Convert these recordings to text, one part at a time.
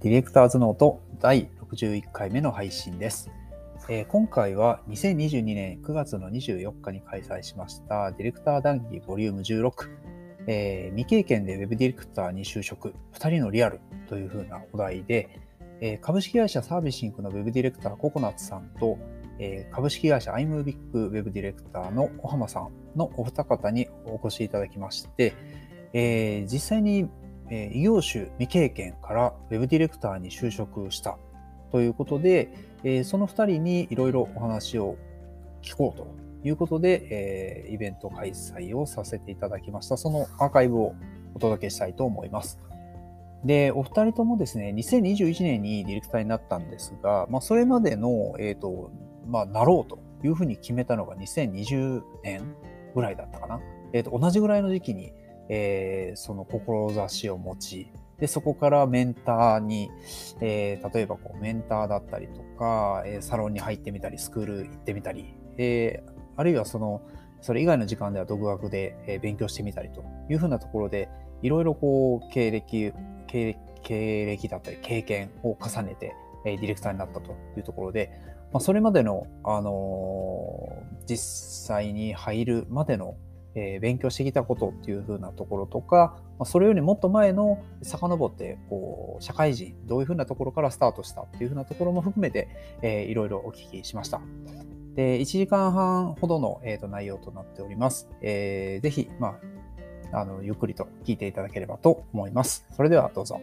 ディレクターズノート第61回目の配信です。えー今回は2022年9月の24日に開催しましたディレクター談義ボリューム16、えー未経験で Web ディレクターに就職2人のリアルというふうなお題で、えー株式会社サービシンクの Web ディレクターココナッツさんと、えー株式会社 iMovic Web ディレクターの小浜さんのお二方にお越しいただきまして、えー実際にえ異業種未経験から Web ディレクターに就職したということで、えその2人にいろいろお話を聞こうということで、えイベント開催をさせていただきました。そのアーカイブをお届けしたいと思います。で、お二人ともですね、2021年にディレクターになったんですが、まあ、それまでの、えっ、と、まあ、なろうというふうに決めたのが2020年ぐらいだったかな。えっ、と、同じぐらいの時期に、えーその志を持ち、で、そこからメンターに、えー例えばこうメンターだったりとか、えサロンに入ってみたり、スクール行ってみたり、えあるいはその、それ以外の時間では独学で、え勉強してみたりというふうなところで、いろいろこう、経歴、経経歴だったり経験を重ねて、えディレクターになったというところで、まあ、それまでの、あのー実際に入るまでの、えー勉強してきたことっていう風なところとか、まあ、それよりもっと前の遡ってこう社会人どういう風なところからスタートしたっていう風なところも含めて、えーいろいろお聞きしました。で1時間半ほどの、えーと内容となっております。えーぜひ、まあ、あのゆっくりと聞いていただければと思います。それではどうぞ。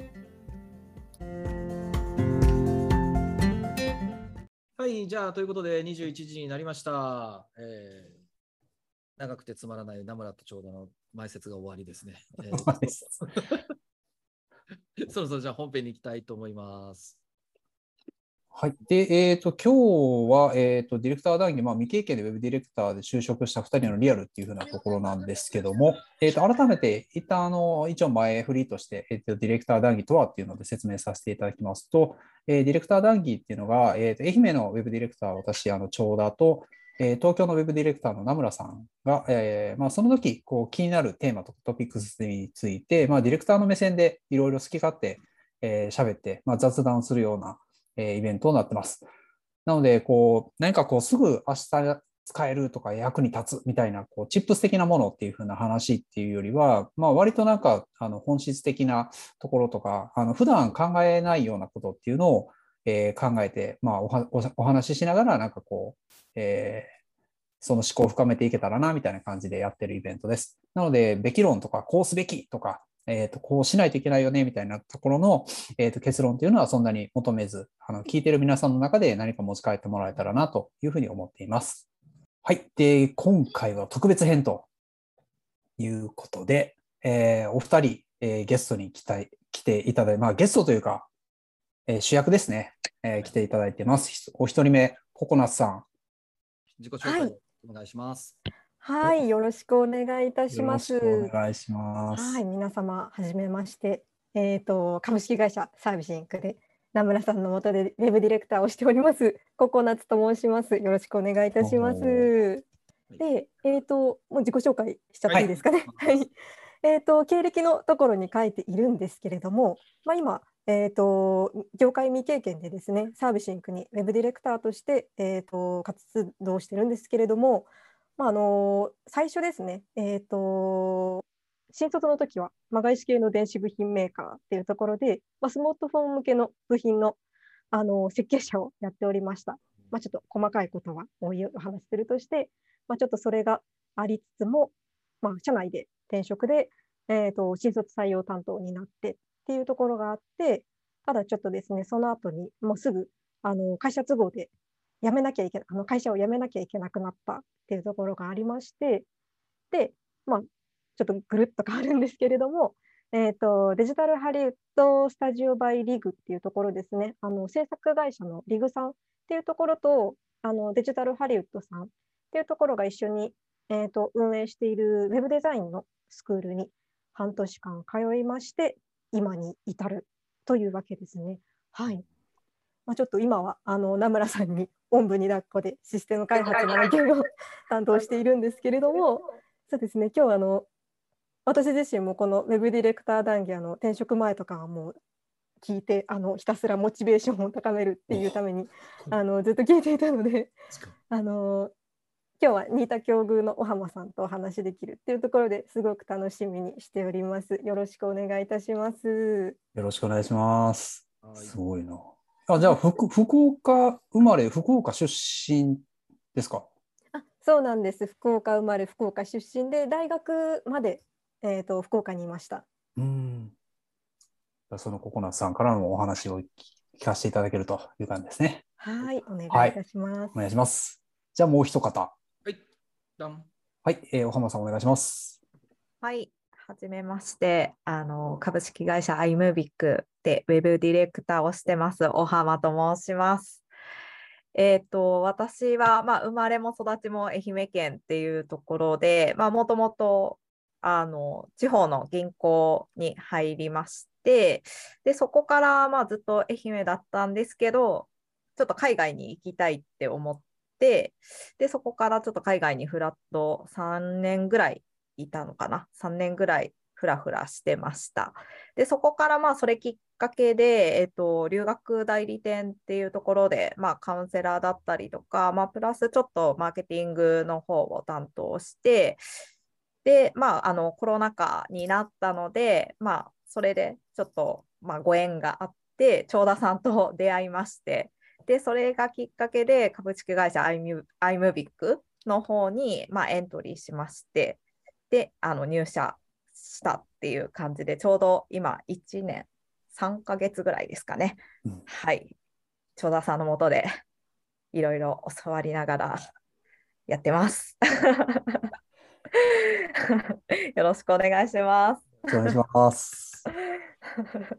はい、じゃあ、ということで、21時になりました。えー長くてつまらない名村と長田の前説が終わりですね。えー そろそろじゃあ本編に行きたいと思います。はい。で、えっ、と、今日は、えっ、と、ディレクター談義、まあ、未経験でウェブディレクターで就職した2人のリアルっていうふうなところなんですけども、えっ、と、改めて、一旦、あの、一応前振りとして、えっ、と、ディレクター談義とはっていうので説明させていただきますと、えーディレクター談義っていうのが、えっ、と、愛媛のウェブディレクター、私、あの、長田と、えー東京のウェブディレクターの名村さんが、えーまあ、その時こう気になるテーマとかトピックスについて、まあ、ディレクターの目線でいろいろ好き勝手えー喋って、まあ、雑談するような、えーイベントになってます。なので、こう、何かこう、すぐ明日使えるとか役に立つみたいな、こう、チップス的なものっていう風な話っていうよりは、まあ、割となんか、あの、本質的なところとか、あの、普段考えないようなことっていうのを、えー考えて、まあおはお、話ししながら、なんかこう、えーその思考を深めていけたらな、みたいな感じでやってるイベントです。なので、べき論とか、こうすべきとか、えっ、と、こうしないといけないよね、みたいなところの、えー、と結論というのはそんなに求めず、あの聞いてる皆さんの中で何か持ち帰ってもらえたらなというふうに思っています。はい。で、今回は特別編ということで、えーお二人、えーゲストに来た来ていただいて、まあゲストというか、えー主役ですね、えー来ていただいてます。お一人目、ココナッツさん。自己紹介はいお願いします。はい、よろしくお願いいたしよろます。しくお願いします。はい、皆様はじめまして。えっ、と株式会社サービスインクで名村さんの下でウェブディレクターをしておりますココナッツと申します。よろしくお願いいたします。おで、えっ、ともう自己紹介しちゃっていいですかね。ははいい。えっ、と経歴のところに書いているんですけれども、まあ今えっ、と業界未経験でですね、サービスインクにウェブディレクターとしてえっ、と活動してるんですけれども、まああの最初ですね、えっ、と新卒の時は、まあ、外資系の電子部品メーカーっていうところで、まあ、スマートフォン向けの部品のあの設計者をやっておりました。まあ、ちょっと細かいことはおいお話しするとして、まあ、ちょっとそれがありつつも、まあ、社内で転職で、えー、と新卒採用担当になってっていうところがあって、ただちょっとですね、その後にもうすぐあの会社都合で辞めなきゃいけ、あの会社を辞めなきゃいけなくなったっていうところがありまして、で、まあ、ちょっとぐるっと変わるんですけれども、えー、とデジタルハリウッドスタジオバイリグっていうところですね、あの制作会社のリグさんっていうところとあのデジタルハリウッドさんっていうところが一緒に、えー、と運営しているウェブデザインのスクールに半年間通いまして、今に至るというわけですね。はい。まあ、ちょっと今はあの名村さんにおんぶに抱っこでシステム開発の案件を担当しているんですけれども、そうですね、今日あの私自身もこのウェブディレクター談義あの転職前とかはもう聞いてあのひたすらモチベーションを高めるっていうためにあのずっと聞いていたのであの今日は新田境遇の小浜さんとお話しできるっていうところですごく楽しみにしております。よろしくお願いいたします。よろしくお願いします。すごいな。あじゃあ福福岡生まれ福岡出身ですか？あそうなんです。福岡生まれ福岡出身で大学までえっ、ー、と福岡にいました。うん。そのココナッツさんからのお話を聞かせていただけるという感じですね。はい、お願いいたします。はい、お願いします。じゃあもう一方。はい、どん。はい、えー、お浜さんお願いします。はい、はじめまして、あの株式会社アイムビックでウェブディレクターをしてます、お浜と申します。えーと、私は、まあ、生まれも育ちも愛媛県っていうところで、もともとあの地方の銀行に入りまして、でそこからまあずっと愛媛だったんですけど、ちょっと海外に行きたいって思って、でそこからちょっと海外にフラット3年ぐらいいたのかな、3年ぐらいふらふらしてました。でそこからまあそれきっかけで、えっと、留学代理店っていうところで、まあ、カウンセラーだったりとか、まあ、プラスちょっとマーケティングの方を担当してで、まあ、あのコロナ禍になったので、まあ、それでちょっと、まあ、ご縁があって長田さんと出会いましてでそれがきっかけで株式会社アイムビックの方に、まあ、エントリーしましてであの入社したっていう感じでちょうど今1年3ヶ月ぐらいですかね、うん、はい。長田さんのもとでいろいろ教わりながらやってます。よろしくお願いします。お願いします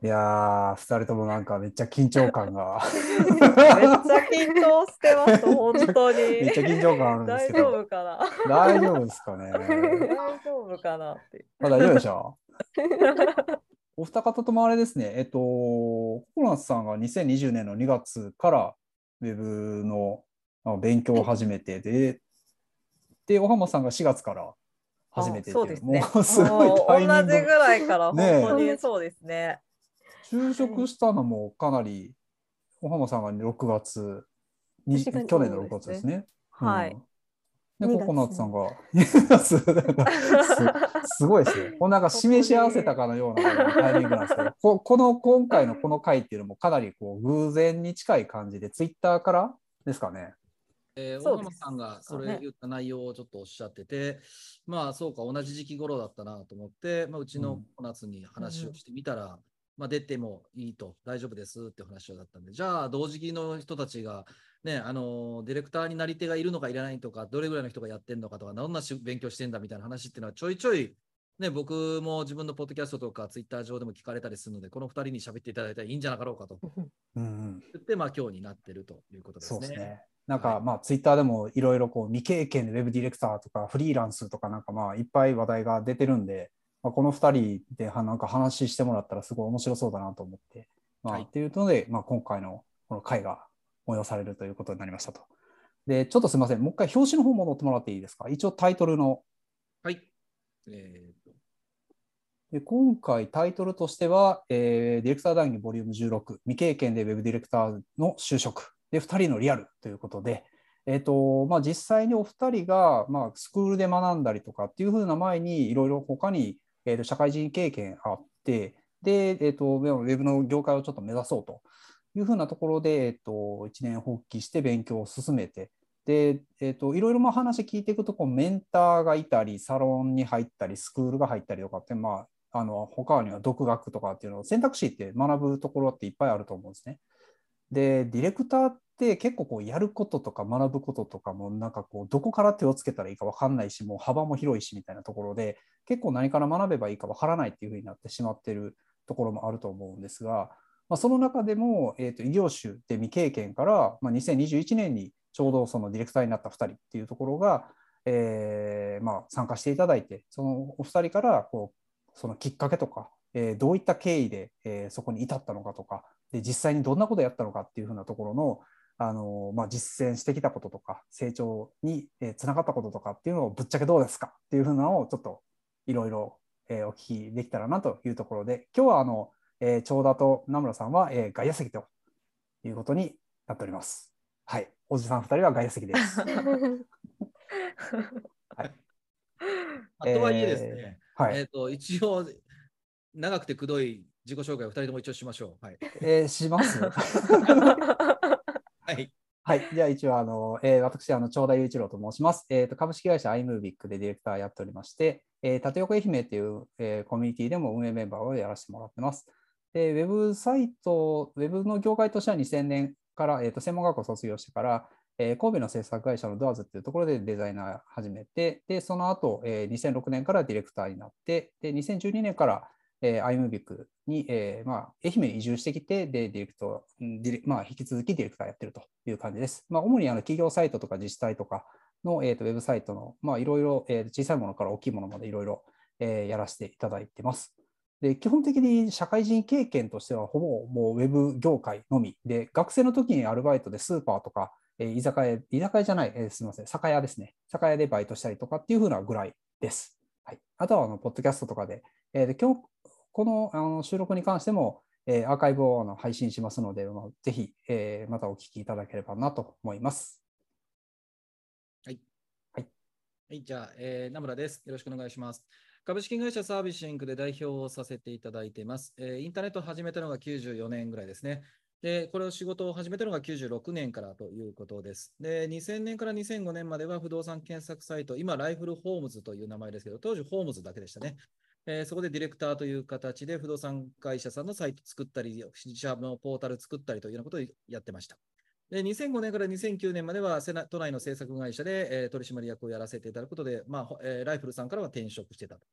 いやー、2人ともなんかめっちゃ緊張感が。めっちゃ緊張してます、本当に。めっちゃ緊張感あるんですけど。大丈夫かな？大丈夫ですかね。大丈夫かなって。まあ、大丈夫でしょ お二方ともあれですね、えっと、ココナツさんが2020年の2月からウェブの勉強を始めてで、で、小浜さんが4月から始めてそうですね。も うすごいタイミング。同じぐらいから本当にそうですね。就職したのもかなり、小浜さんが6月に、去年の6月ですね。はい。で、ココナッツさんが、すすごいですね。こんなんか示し合わせたかのようなタイミングなんですけど、ここの今回のこの回っていうのもかなりこう偶然に近い感じで、ツイッターからですかね。えー、大浜さんがそれ言った内容をちょっとおっしゃってて、ね、まあそうか、同じ時期頃だったなと思って、まあ、うちの小夏に話をしてみたら、うん、まあ、出てもいいと、大丈夫ですって話だったんで、じゃあ、同時期の人たちが、ね、あのディレクターになり手がいるのかいらないとか、どれぐらいの人がやってるのかとか、どんな勉強してんだみたいな話っていうのは、ちょいちょい、ね、僕も自分のポッドキャストとかツイッター上でも聞かれたりするので、この2人に喋っていただいたらいいんじゃなかろうかと。うん、言って、まあ今日になってるということですね。そうですねなんかまあツイッターでもいろいろこう未経験でウェブディレクターとかフリーランスとかなんかまあいっぱい話題が出てるんで、まあ、この2人でなんか話してもらったらすごい面白そうだなと思って、まあ、はい、っていうので、まあ、今回のこの回が催されるということになりましたと。で、ちょっとすみません、もう一回表紙の方戻ってもらっていいですか？一応タイトルの。はい。えー、で今回タイトルとしては、えー、ディレクター談義ボリューム16未経験でウェブディレクターの就職。で2人のリアルということで、えーとまあ、実際にお二人が、まあ、スクールで学んだりとかっていうふうな前にいろいろ他に、えー、と社会人経験あってで、えーと、ウェブの業界をちょっと目指そうというふうなところで、えーと、一年発起して勉強を進めてで、えーと、いろいろまあ話聞いていくとこうメンターがいたりサロンに入ったりスクールが入ったりとかって、まあ、あの他には独学とかっていうのを選択肢って学ぶところっていっぱいあると思うんですね。でディレクターって結構こうやることとか学ぶこととかもなんかこうどこから手をつけたらいいか分かんないしもう幅も広いしみたいなところで結構何から学べばいいか分からないっていうふうになってしまってるところもあると思うんですが、まあ、その中でも、えー、と異業種で未経験から、まあ、2021年にちょうどそのディレクターになった2人っていうところが、えー、まあ参加していただいてそのお二人からこうそのきっかけとか、えー、どういった経緯で、えー、そこに至ったのかとかで実際にどんなことをやったのかっていうふうなところのあの、まあ、実践してきたこととか成長につながったこととかっていうのをぶっちゃけどうですかっていうふうなのをちょっといろいろお聞きできたらなというところで今日はあのえー、長田と名村さんは、えー、外野席ということになっております。はい。おじさん2人は外野席です。はい。とはいえですね、えー、はい、えーと一応、長くてくどい自己紹介を2人とも一応しましょう。はい、えー、します？はい。はい。じゃあ一応、あの、えー、私、あの、長田雄一郎と申します。えっ、ー、と、株式会社 iMovic でディレクターやっておりまして、えー、縦横愛媛という、えー、コミュニティでも運営メンバーをやらせてもらってます。で、ウェブサイト、ウェブの業界としては2000年から、えっ、ー、と、専門学校卒業してから、えー、神戸の制作会社のドアーズっていうところでデザイナー始めて、で、その後、えー、2006年からディレクターになって、で、2012年から、えー、アイムビックに、えーまあ、愛媛に移住してきて、で、ディレクト、まあ、引き続きディレクターやってるという感じです。まあ、主にあの企業サイトとか自治体とかの、えーと、ウェブサイトの、まあ、いろいろ、えー、小さいものから大きいものまでいろいろ、えー、やらせていただいてます。で基本的に社会人経験としては、ほぼもうウェブ業界のみで、学生の時にアルバイトでスーパーとか、えー、居酒屋、居酒屋じゃない、えー、すみません、酒屋ですね。酒屋でバイトしたりとかっていうふうなぐらいです。はい、あとはあの、ポッドキャストとかで、えー、で今日このあの収録に関しても、えー、アーカイブをあの配信しますので、まあ、ぜひ、えー、またお聞きいただければなと思います。はい。はい。はい、じゃあ、えー、名村です。よろしくお願いします。株式会社サービスインクで代表をさせていただいています。えー、インターネットを始めたのが94年ぐらいですね。で、これを仕事を始めたのが96年からということです。で、2000年から2005年までは不動産検索サイト、今、ライフルホームズという名前ですけど、当時ホームズだけでしたね。えー、そこでディレクターという形で不動産会社さんのサイト作ったり、自社のポータル作ったりというようなことをやってました。で2005年から2009年までは都内の制作会社で、えー、取締役をやらせていただくことで、まあえー、ライフルさんからは転職してたと。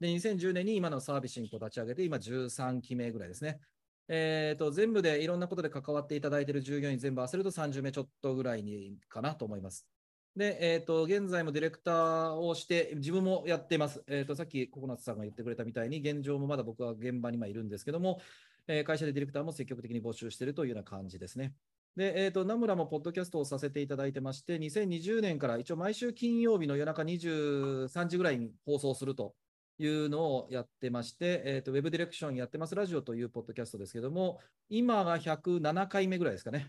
で、2010年に今のサービスに立ち上げて、今13期目ぐらいですね。えーと、全部でいろんなことで関わっていただいている従業員全部合わせると30名ちょっとぐらいにかなと思います。で、えーと、現在もディレクターをして、自分もやっています。えーと、さっきココナッツさんが言ってくれたみたいに、現状もまだ僕は現場に今いるんですけども、えー、会社でディレクターも積極的に募集しているというような感じですね。で、えーと、名村もポッドキャストをさせていただいてまして、2020年から一応毎週金曜日の夜中23時ぐらいに放送するというのをやってまして、えーと、ウェブディレクションやってますラジオというポッドキャストですけども、今が107回目ぐらいですかね。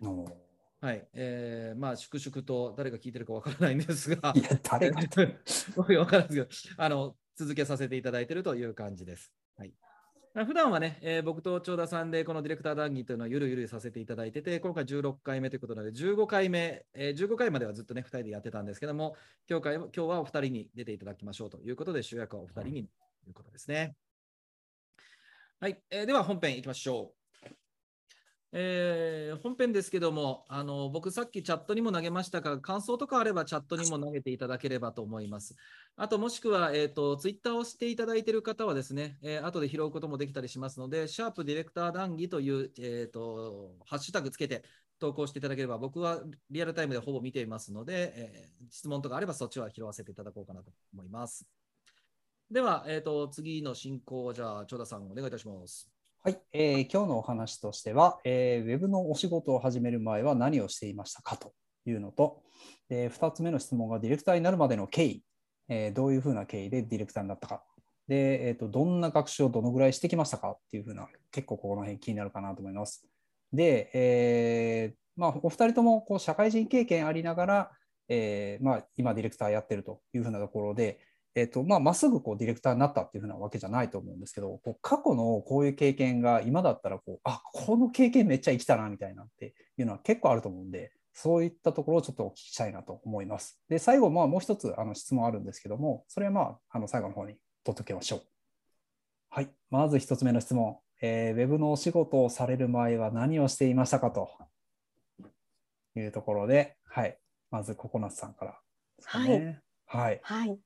はい。えー、まあ、粛々と誰が聞いてるかわからないんですが、いや、誰が？僕わからないですけど、あの、続けさせていただいているという感じです。はい。普段はね、えー、僕と長田さんでこのディレクター談義というのはゆるゆるさせていただいてて、今回16回目ということなので、15回目、えー、15回まではずっとね、2人でやってたんですけども、今日今日はお二人に出ていただきましょうということで、主役はお二人にということですね。はい、えー、では本編いきましょう。えー、本編ですけどもあの、僕さっきチャットにも投げましたが、感想とかあればチャットにも投げていただければと思います。あと、もしくは、えーと、ツイッターをしていただいている方はですね、えー、後で拾うこともできたりしますので、シャープディレクター談義という、えーと、ハッシュタグつけて投稿していただければ、僕はリアルタイムでほぼ見ていますので、えー、質問とかあればそっちは拾わせていただこうかなと思います。では、えーと、次の進行、じゃあ、長田さん、お願いいたします。はい、えー、今日のお話としては、えー、ウェブのお仕事を始める前は何をしていましたかというのと、えー、2つ目の質問がディレクターになるまでの経緯、えー、どういうふうな経緯でディレクターになったか、でえーと、どんな学習をどのぐらいしてきましたかっていうふうな、結構ここの辺気になるかなと思います。で、えーまあ、お二人ともこう社会人経験ありながら、えーまあ、今ディレクターやってるというふうなところで、えーとまあ、まっすぐこうディレクターになったっていうふうなわけじゃないと思うんですけどこう過去のこういう経験が今だったらこうあこの経験めっちゃ生きたなみたいなっていうのは結構あると思うんでそういったところをちょっとお聞きしたいなと思います。で最後、まあ、もう一つあの質問あるんですけどもそれはまああの最後の方に取っておきましょう。はい、まず1つ目の質問、えー、ウェブのお仕事をされる前は何をしていましたかと。いうところで、はい、まずココナッツさんからですかね。はい、はい、はい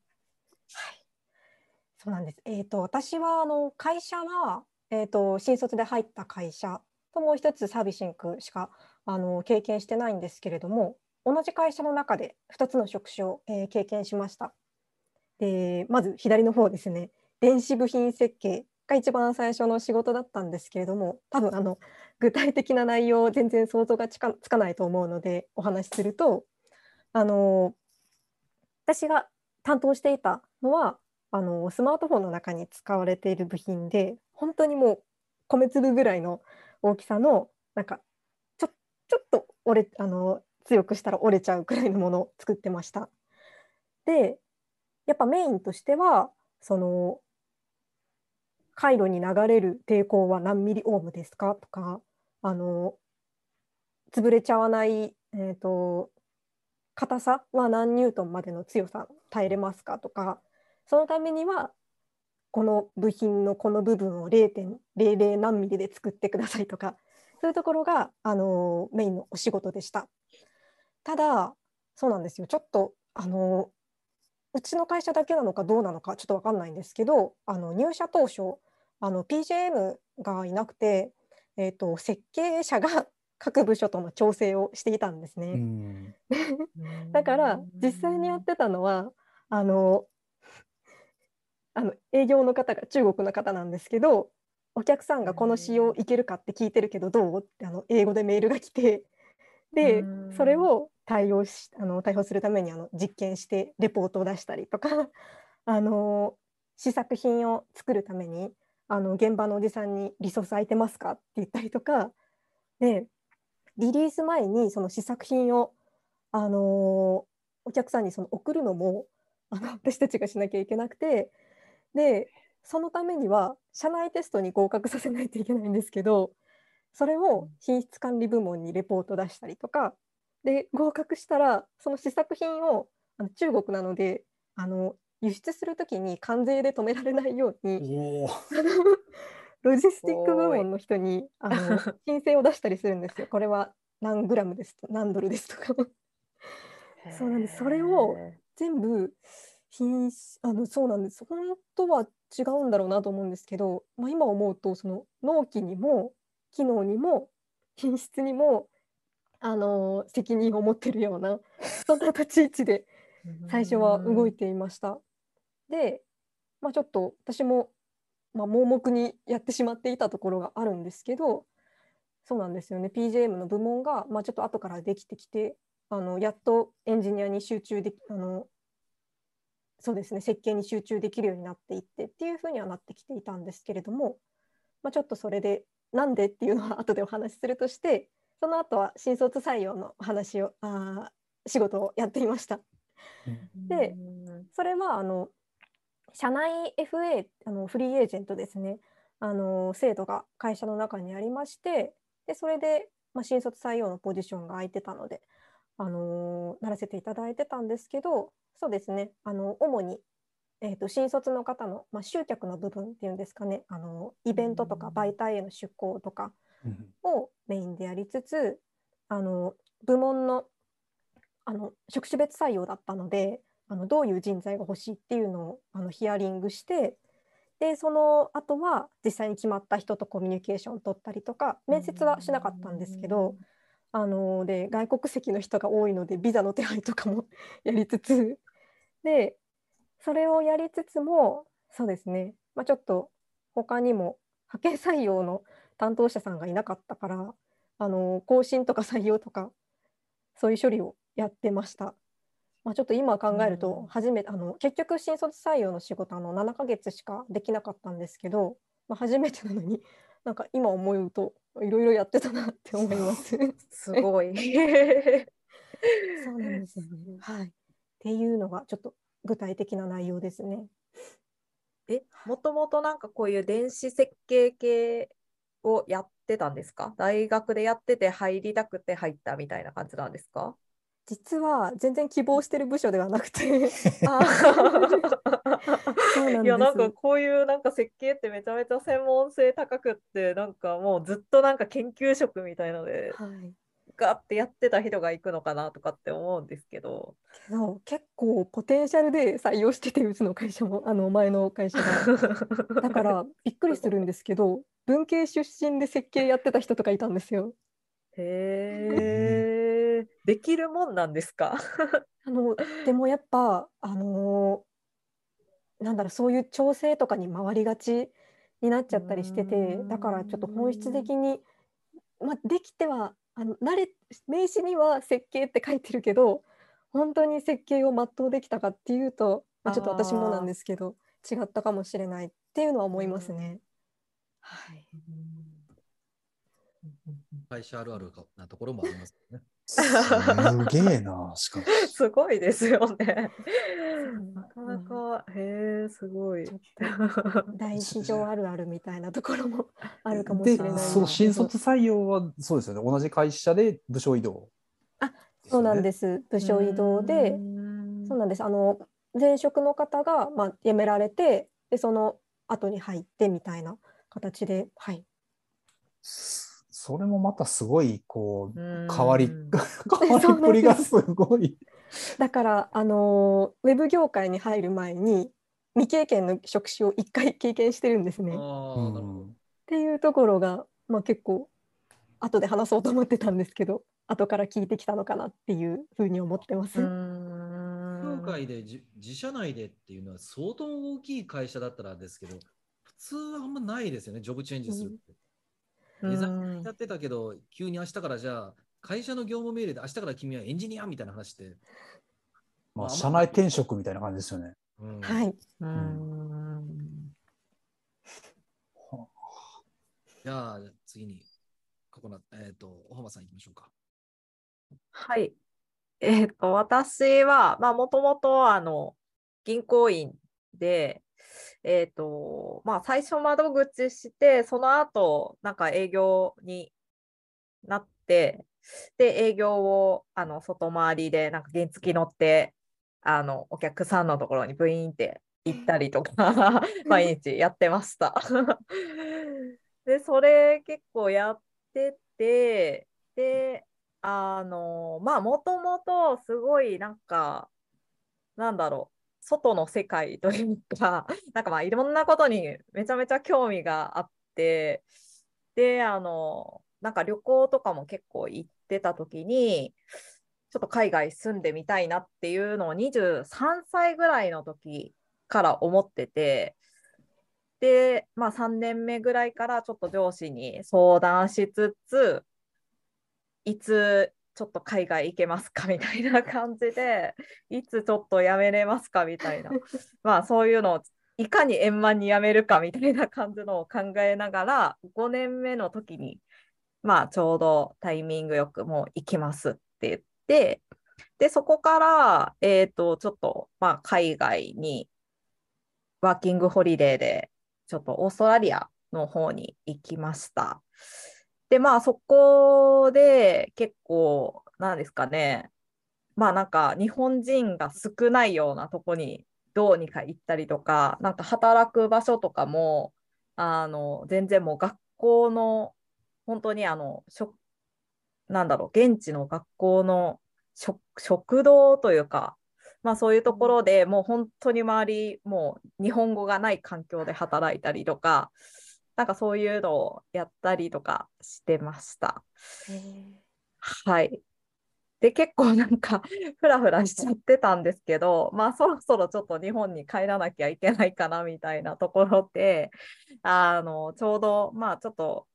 そうなんです。えっ、ー、と私はあの会社はえっ、ー、と新卒で入った会社ともう一つサービシンクしかあの経験してないんですけれども、同じ会社の中で2つの職種を、えー、経験しました。で、まず左の方ですね。電子部品設計が一番最初の仕事だったんですけれども、多分あの具体的な内容全然想像がつかつかないと思うのでお話しすると、あの私が担当していたのはあのスマートフォンの中に使われている部品で本当にもう米粒ぐらいの大きさのなんかちょちょっと折れあの強くしたら折れちゃうくらいのものを作ってました。でやっぱメインとしてはその回路に流れる抵抗は何ミリオームですかとかあの潰れちゃわない、えーと、硬さは何ニュートンまでの強さ耐えれますかとかそのためにはこの部品のこの部分を0.00何ミリで作ってくださいとかそういうところがあのメインのお仕事でした。ただそうなんですよちょっとあのうちの会社だけなのかどうなのかちょっと分かんないんですけどあの入社当初あの PJM がいなくて、えーと、設計者が各部署との調整をしていたんですね。だから実際にやってたのはあのあの営業の方が中国の方なんですけどお客さんがこの仕様いけるかって聞いてるけどどう？ってあの英語でメールが来てでそれを対応しあの対応するためにあの実験してレポートを出したりとか あの試作品を作るためにあの現場のおじさんに「リソース空いてますか?」って言ったりとかでリリース前にその試作品を、あのお客さんにその送るのもあの私たちがしなきゃいけなくてでそのためには社内テストに合格させないといけないんですけどそれを品質管理部門にレポート出したりとかで合格したらその試作品をあの中国なのであの輸出するときに関税で止められないように ロジスティック部門の人にあの 申請を出したりするんですよ。これは何グラムですと何ドルですとかそうなんです。それを全部品あのそうなんです本当は違うんだろうなと思うんですけど、まあ、今思うとその納期にも機能にも品質にもあの責任を持ってるような そんな立ち位置で最初は動いていました。で、まあ、ちょっと私も、まあ、盲目にやってしまっていたところがあるんですけどそうなんですよね PJM の部門が、まあ、ちょっと後からできてきてあのやっとエンジニアに集中できあのそうですね設計に集中できるようになっていってっていうふうにはなってきていたんですけれども、まあ、ちょっとそれでなんでっていうのは後でお話しするとしてその後は新卒採用の話をあ仕事をやっていました。でそれはあの社内 FA あのフリーエージェントですねあの制度が会社の中にありましてでそれで、まあ、新卒採用のポジションが空いてたので、あのならせていただいてたんですけどそうですねあの主に、えーと、新卒の方の、まあ、集客の部分っていうんですかねあのイベントとか媒体への出向とかをメインでやりつつあの部門のあの職種別採用だったのであのどういう人材が欲しいっていうのをあのヒアリングしてでその後は実際に決まった人とコミュニケーションを取ったりとか面接はしなかったんですけどあので外国籍の人が多いのでビザの手配とかも やりつつ。でそれをやりつつもそうですね、まあ、ちょっと他にも派遣採用の担当者さんがいなかったからあの更新とか採用とかそういう処理をやってました。まあ、ちょっと今考えると初めて、あの結局新卒採用の仕事あの7ヶ月しかできなかったんですけど、まあ、初めてなのになんか今思うといろいろやってたなって思います。すごい。そうなんですよね。はい。っていうのがちょっと具体的な内容ですね。え、もともとなんかこういう電子設計系をやってたんですか？大学でやってて入りたくて入ったみたいな感じなんですか？実は全然希望してる部署ではなくて いやなんかこういうなんか設計ってめちゃめちゃ専門性高くってなんかもうずっとなんか研究職みたいので、はい、ガッてやってた人が行くのかなとかって思うんですけど。けど結構ポテンシャルで採用しててうちの会社もあの前の会社が。だからびっくりするんですけど文系出身で設計やってた人とかいたんですよ。へえ、できるもんなんですか？あのでもやっぱあのなんだろうそういう調整とかに回りがちになっちゃったりしててだからちょっと本質的に、まあ、できてはあの慣れ名刺には設計って書いてるけど本当に設計を全うできたかっていうと、まあ、ちょっと私もなんですけど違ったかもしれないっていうのは思いますね。はい。会社あるあるなところもありますね。すげえな、しかし。すごいですよね。うんなかなか、へえ、すごい。大市場あるあるみたいなところも あるかもでしれないですけど。そう新卒採用はそうですよね同じ会社で部署移動、そうなんですす。部署移動で、そうなんです。あの前職の方がまあ辞められて、でその後に入ってみたいな形で、はい。すそれもまたすごいこううん変わり 変わりっぷりがすごい。だからあのウェブ業界に入る前に未経験の職種を一回経験してるんですね。っああ、なるほど。ていうところがまあ結構後で話そうと思ってたんですけど、後から聞いてきたのかなっていうふうに思ってます。業界でじ自社内でっていうのは相当大きい会社だったらですけど、普通はあんまないですよね、ジョブチェンジするって。デザイナーやってたけど、急に明日からじゃあ、会社の業務命令で明日から君はエンジニアみたいな話って。まあ社内転職みたいな感じですよね。うんはい。うんじゃあ、次に、ここな、えっ、と、お浜さん行きましょうか。はい。えっ、と、私は、まあ、もともと、あの、銀行員で、えっ、と、まあ、最初窓口して、その後、なんか営業になって、で、営業を、あの、外回りで、なんか原付乗って、あの、お客さんのところにブイーンって行ったりとか、毎日やってました。で、それ結構やってて、で、あのまあもともとすごいなんかなんだろう外の世界というか なんかまあいろんなことにめちゃめちゃ興味があってであのなんか旅行とかも結構行ってた時にちょっと海外住んでみたいなっていうのを23歳ぐらいの時から思っててでまあ3年目ぐらいからちょっと上司に相談しつついつちょっと海外行けますか？みたいな感じでいつちょっとやめれますか？みたいな。まあそういうのをいかに円満にやめるか？みたいな感じのを考えながら5年目の時にまあちょうどタイミングよくもう行きますって言ってでそこからえっ、とちょっとまあ海外にワーキングホリデーでちょっとオーストラリアの方に行きました。で、まあそこで結構、なんですかね、まあなんか日本人が少ないようなとこにどうにか行ったりとか、なんか働く場所とかも、あの、全然もう学校の、本当にあの、食、なんだろう、現地の学校の食食堂というか、まあそういうところでもう本当に周り、もう日本語がない環境で働いたりとか、なんかそういうのをやったりとかしてました。はい。で、結構なんか フラフラしちゃってたんですけど、まあそろそろちょっと日本に帰らなきゃいけないかなみたいなところで、あの、ちょうどまあちょっと、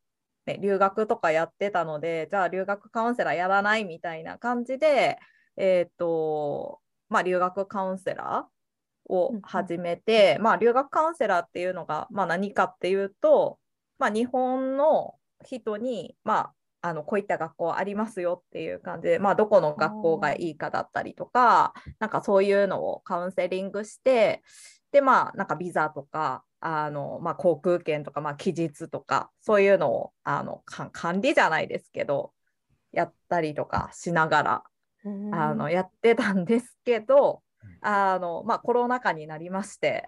ね、留学とかやってたので、じゃあ留学カウンセラーやらないみたいな感じで、えっ、と、まあ留学カウンセラーを始めて、まあ、留学カウンセラーっていうのが、まあ、何かっていうと、まあ、日本の人に、まあ、あのこういった学校ありますよっていう感じで、まあ、どこの学校がいいかだったりとか、なんかそういうのをカウンセリングして、で、まあ、なんかビザとか、あのまあ、航空券とか、まあ、期日とか、そういうのをあのか管理じゃないですけど、やったりとかしながら、あのやってたんですけど、あのまあ、コロナ禍になりまして、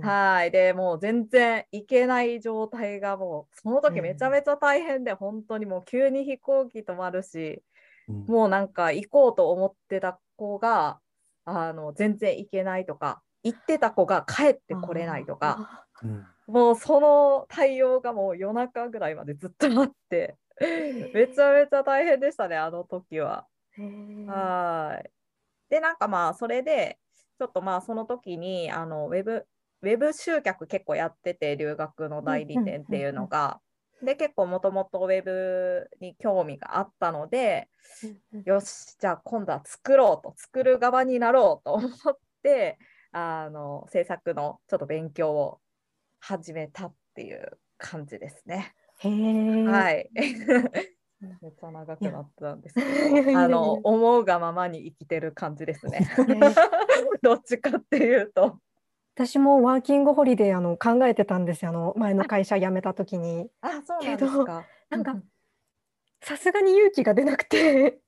はい、でもう全然行けない状態がもう、その時めちゃめちゃ大変で、本当にもう急に飛行機止まるし、うん。もうなんか行こうと思ってた子が、あの全然行けないとか、行ってた子が帰ってこれないとか、うんもうその対応がもう夜中ぐらいまでずっとあって、めちゃめちゃ大変でしたね、あの時は。はい。で、なんかまあ、それで、ちょっとまあ、その時に、あの、ウェブ、ウェブ集客結構やってて、留学の代理店っていうのが。で、結構もともとウェブに興味があったので、よし、じゃあ今度は作ろうと、作る側になろうと思って、あの、制作のちょっと勉強を始めたっていう感じですね。はい。めっちゃ長くなったんですけど、あの思うがままに生きてる感じですね。ね どっちかっていうと。私もワーキングホリデーあの考えてたんですよ。あの前の会社辞めた時に。あ、そうなんですか。なんかうさすがに勇気が出なくて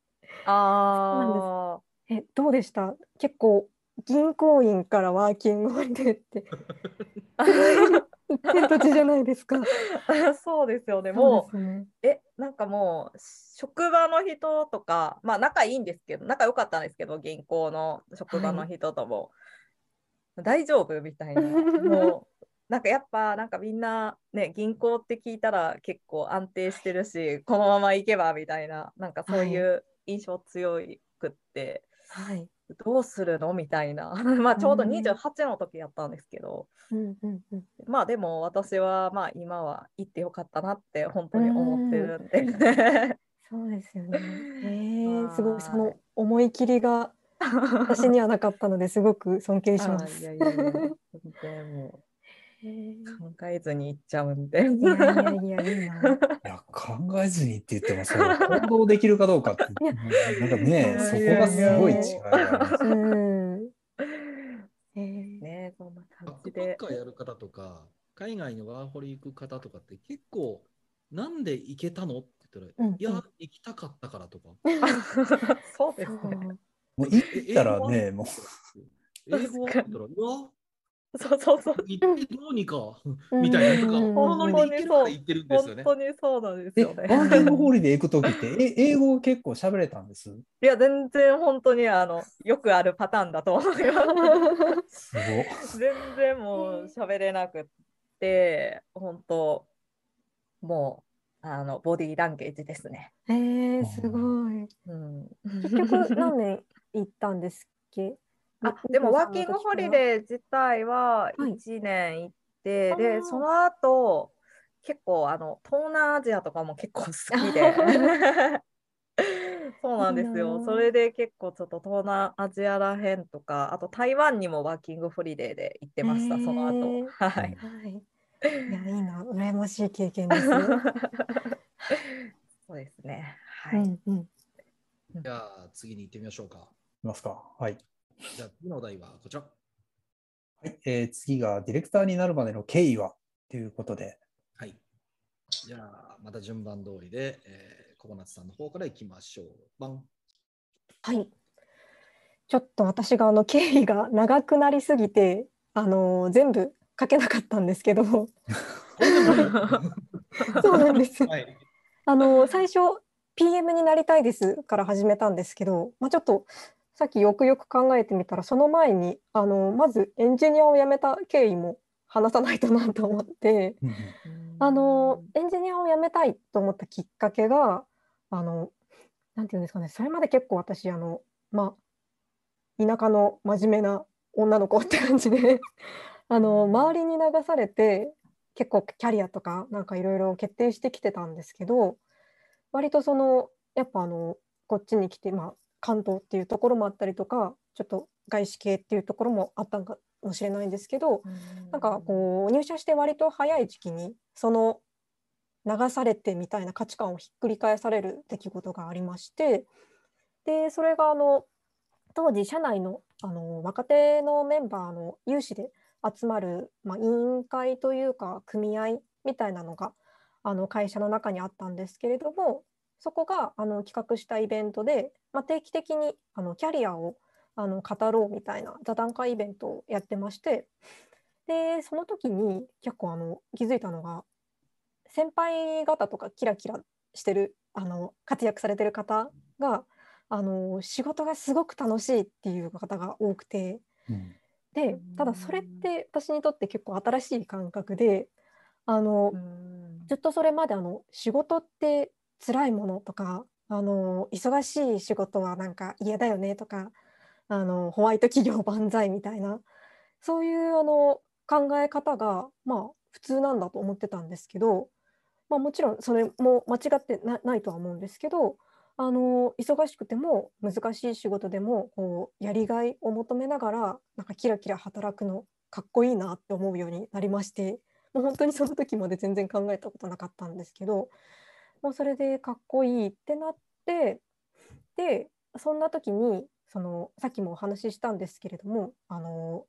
あえどうでした？結構銀行員からワーキングホリデーって 一点土地じゃないですか。あ、そうですよね。もうねえなんかもう職場の人とかまあ仲いいんですけど仲良かったんですけど銀行の職場の人とも、大丈夫みたいな もうなんかやっぱなんかみんなね銀行って聞いたら結構安定してるしこのまま行けばみたいななんかそういう印象強くって、はい。どうするの？みたいな。まあちょうどうん。28の時やったんですけど、うんうんうん。まあでも私はまあ今は行ってよかったなって本当に思ってるんで。そうですよね。へえはい。すごいその思い切りが 私にはなかったのですごく尊敬しまあす。いやいやいや。全然も考えずに行っちゃうんで。いやいやいやいいな。いや、考えずにって言っても、そ れ行動できるかどうかって、なんかね、そこがすごい違いがありねそんなバック感じで。パッカーやる方とか、海外のワーホリ行く方とかって結構、なんで行けたのって言ったら、うんいや、行きたかったからとか。そうですね。もう行ったらね、もう、英語は？ったら、いや、そうそうそう。行ってどうにか、みたいな、なんか、うんこのノリで行けるから行ってるんですよね。本当にそうなんですえ、よね。ワーキングホリデー行くときって、え、英語結構喋れたんです？いや全然本当にあのよくあるパターンだと思います。すごい。全然もう喋れなくって本当もうあのボディーランゲージですね。へえすごい。うん、結局何年行ったんですっけ？あでもワーキングホリー。デー自体ははい1年行って、あーでその後結構あの東南アジアとかも結構好きで そうなんですよーそれで結構ちょっと東南アジアらへんとかあと台湾にもワーキングホリデーで行ってました、その後はい。はい。いやいいな羨ましい経験です。そうですね。はい。うんうん。じゃあ、次に行ってみましょうか。いますか。はい。じゃあ、次のお題はこちら。はいえー次がディレクターになるまでの経緯は？ということで、はい。じゃあ、また順番通りで、えー、小松さんの方から行きましょう。バン。はい。ちょっと私があの経緯が長くなりすぎて、あの全部書けなかったんですけど、そうなんです。はい。あの最初 PM になりたいですから始めたんですけど、まあ、ちょっとさっきよくよく考えてみたらその前にあのまずエンジニアを辞めた経緯も話さないとなと思ってあのエンジニアを辞めたいと思ったきっかけがあのなんていうんですかねそれまで結構私あのまあ田舎の真面目な女の子って感じで あの周りに流されて結構キャリアとかなんかいろいろ決定してきてたんですけど割とそのやっぱあのこっちに来て、まあ、関東っていうところもあったりとかちょっと外資系っていうところもあったのかもしれないんですけどなんかこう入社して割と早い時期にその流されてみたいな価値観をひっくり返される出来事がありましてでそれがあの当時社内のあの若手のメンバーの有志で集まる、まあ、委員会というか組合みたいなのがあの会社の中にあったんですけれどもそこがあの企画したイベントで、まあ、定期的にあのキャリアをあの語ろうみたいな座談会イベントをやってましてでその時に結構あの気づいたのが先輩方とかキラキラしてるあの活躍されてる方があの仕事がすごく楽しいっていう方が多くてうん。でただそれって私にとって結構新しい感覚であのずっとそれまであの仕事って辛いものとかあの忙しい仕事はなんか嫌だよねとかあのホワイト企業万歳みたいなそういうあの考え方がまあ普通なんだと思ってたんですけど、まあ、もちろんそれも間違ってないとは思うんですけどあの忙しくても難しい仕事でもこうやりがいを求めながらなんかキラキラ働くのかっこいいなって思うようになりましてもう本当にその時まで全然考えたことなかったんですけどもうそれでかっこいいってなってでそんな時にそのさっきもお話ししたんですけれどもあの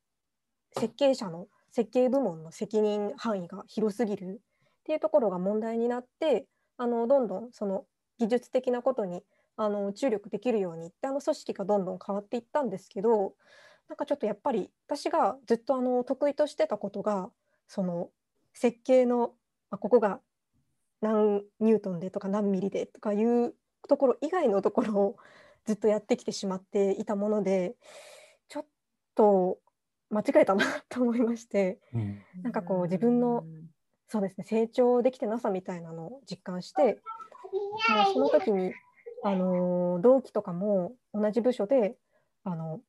設計者の設計部門の責任範囲が広すぎるっていうところが問題になってあのどんどんその技術的なことにあの注力できるようにってあの組織がどんどん変わっていったんですけどなんかちょっとやっぱり私がずっとあの得意としてたことがその設計の、まあ、ここが何ニュートンでとか何ミリでとかいうところ以外のところをずっとやってきてしまっていたものでちょっと間違えたなと思いまして、うん、なんかこう自分のそうですね成長できてなさみたいなのを実感してその時に、あの同期とかも同じ部署であの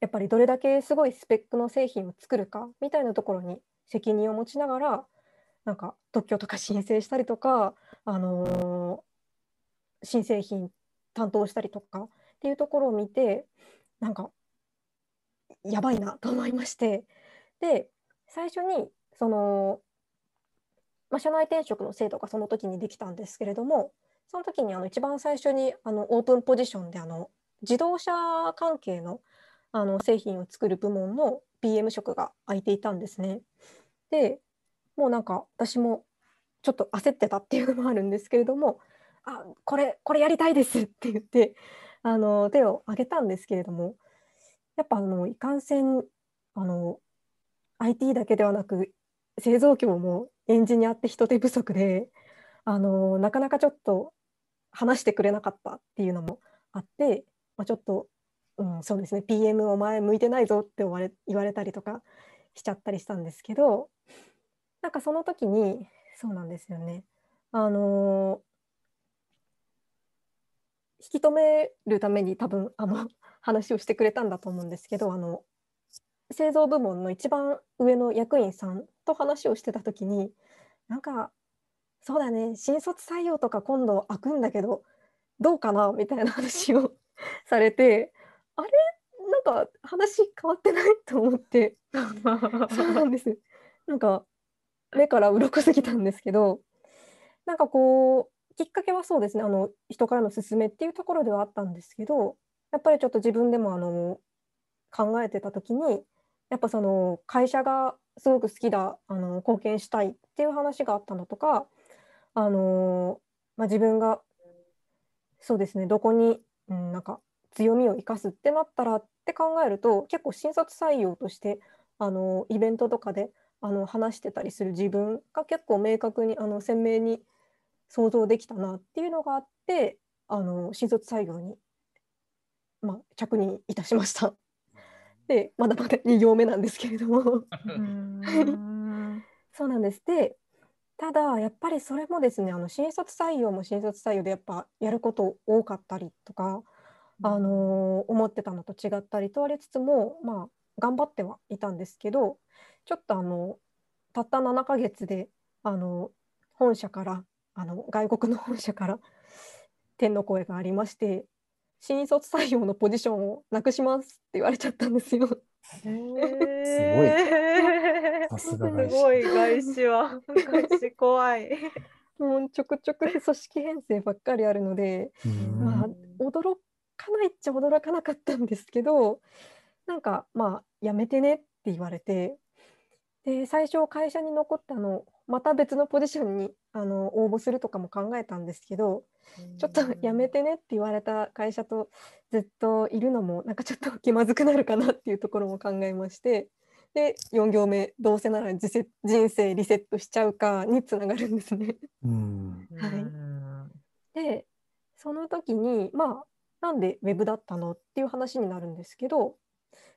やっぱりどれだけすごいスペックの製品を作るかみたいなところに責任を持ちながらなんか特許とか申請したりとか、あのー、新製品担当したりとかっていうところを見てなんかやばいなと思いましてで最初にその、まあ、社内転職の制度がその時にできたんですけれどもその時にあの一番最初にあのオープンポジションであの自動車関係のあの製品を作る部門の PM 職が空いていたんですね。でもうなんか私もちょっと焦ってたっていうのもあるんですけれどもあこれこれやりたいですって言ってあの手を挙げたんですけれどもやっぱあのいかんせんあの IT だけではなく製造業もエンジニアって人手不足であのなかなかちょっと話してくれなかったっていうのもあって、まあ、ちょっとうん、そうですね PM お前向いてないぞって言われ言われたりとかしちゃったりしたんですけどなんかその時にそうなんですよね。あの引き止めるために多分あの話をしてくれたんだと思うんですけどあの製造部門の一番上の役員さんと話をしてた時になんかそうだね新卒採用とか今度開くんだけどどうかなみたいな話を されてあれ？なんか話変わってない？と思って。そうなんです。なんか目から鱗すぎたんですけどなんかこうきっかけはそうですね。あの人からの勧めっていうところではあったんですけどやっぱりちょっと自分でもあの考えてた時にやっぱその会社がすごく好きだあの貢献したいっていう話があったのとかあの、まあ、自分がそうですねどこに、うん、なんか強みを生かすってなったらって考えると結構新卒採用としてあのイベントとかであの話してたりする自分が結構明確にあの鮮明に想像できたなっていうのがあってあの新卒採用に、まあ、着任いたしました。でまだまだ2行目なんですけれどもそうなんです。でただやっぱりそれもですねあの新卒採用も新卒採用でやっぱやること多かったりとかあの思ってたのと違ったりとありつつも、まあ、頑張ってはいたんですけどちょっとあのたった7ヶ月であの本社からあの外国の本社から天の声がありまして新卒採用のポジションをなくしますって言われちゃったんですよ。すごい。さすがすごい外資は外資怖い。もうちょくちょく組織編成ばっかりあるので、まあ、驚かないっちゃ驚かなかったんですけどなんかまあやめてねって言われてで最初会社に残ったのまた別のポジションにあの応募するとかも考えたんですけどちょっとやめてねって言われた会社とずっといるのもなんかちょっと気まずくなるかなっていうところも考えましてで4行目どうせなら人生リセットしちゃうかにつながるんですね。はい、でその時にまあなんで Web だったのっていう話になるんですけど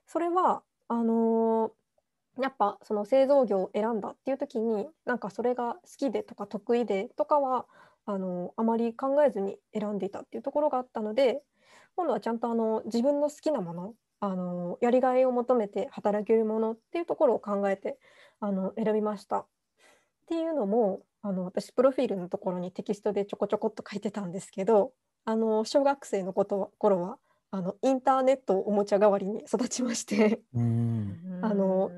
それはあのー、やっぱその製造業を選んだっていう時になんかそれが好きでとか得意でとかはあのー、あまり考えずに選んでいたっていうところがあったので今度はちゃんとあの自分の好きなものあのやりがいを求めて働けるものっていうところを考えてあの選びました。っていうのもあの私プロフィールのところにテキストでちょこちょこっと書いてたんですけどあの小学生のこと頃はあのインターネットおもちゃ代わりに育ちまして。あの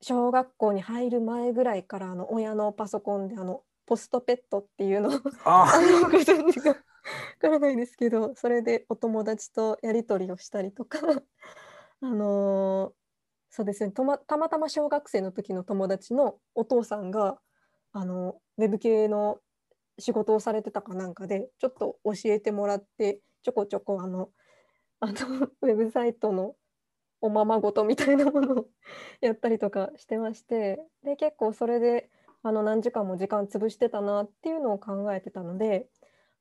小学校に入る前ぐらいからあの親のパソコンであのポストペットっていうのをあ あのご存知かわからないですけどそれでお友達とやり取りをしたりとかあのーそうですね。とまたまたま小学生の時の友達のお父さんがあのウェブ系の仕事をされてたかなんかでちょっと教えてもらってちょこちょこあのあの ウェブサイトのおままごとみたいなものを やったりとかしてましてで結構それであの何時間も時間潰してたなっていうのを考えてたので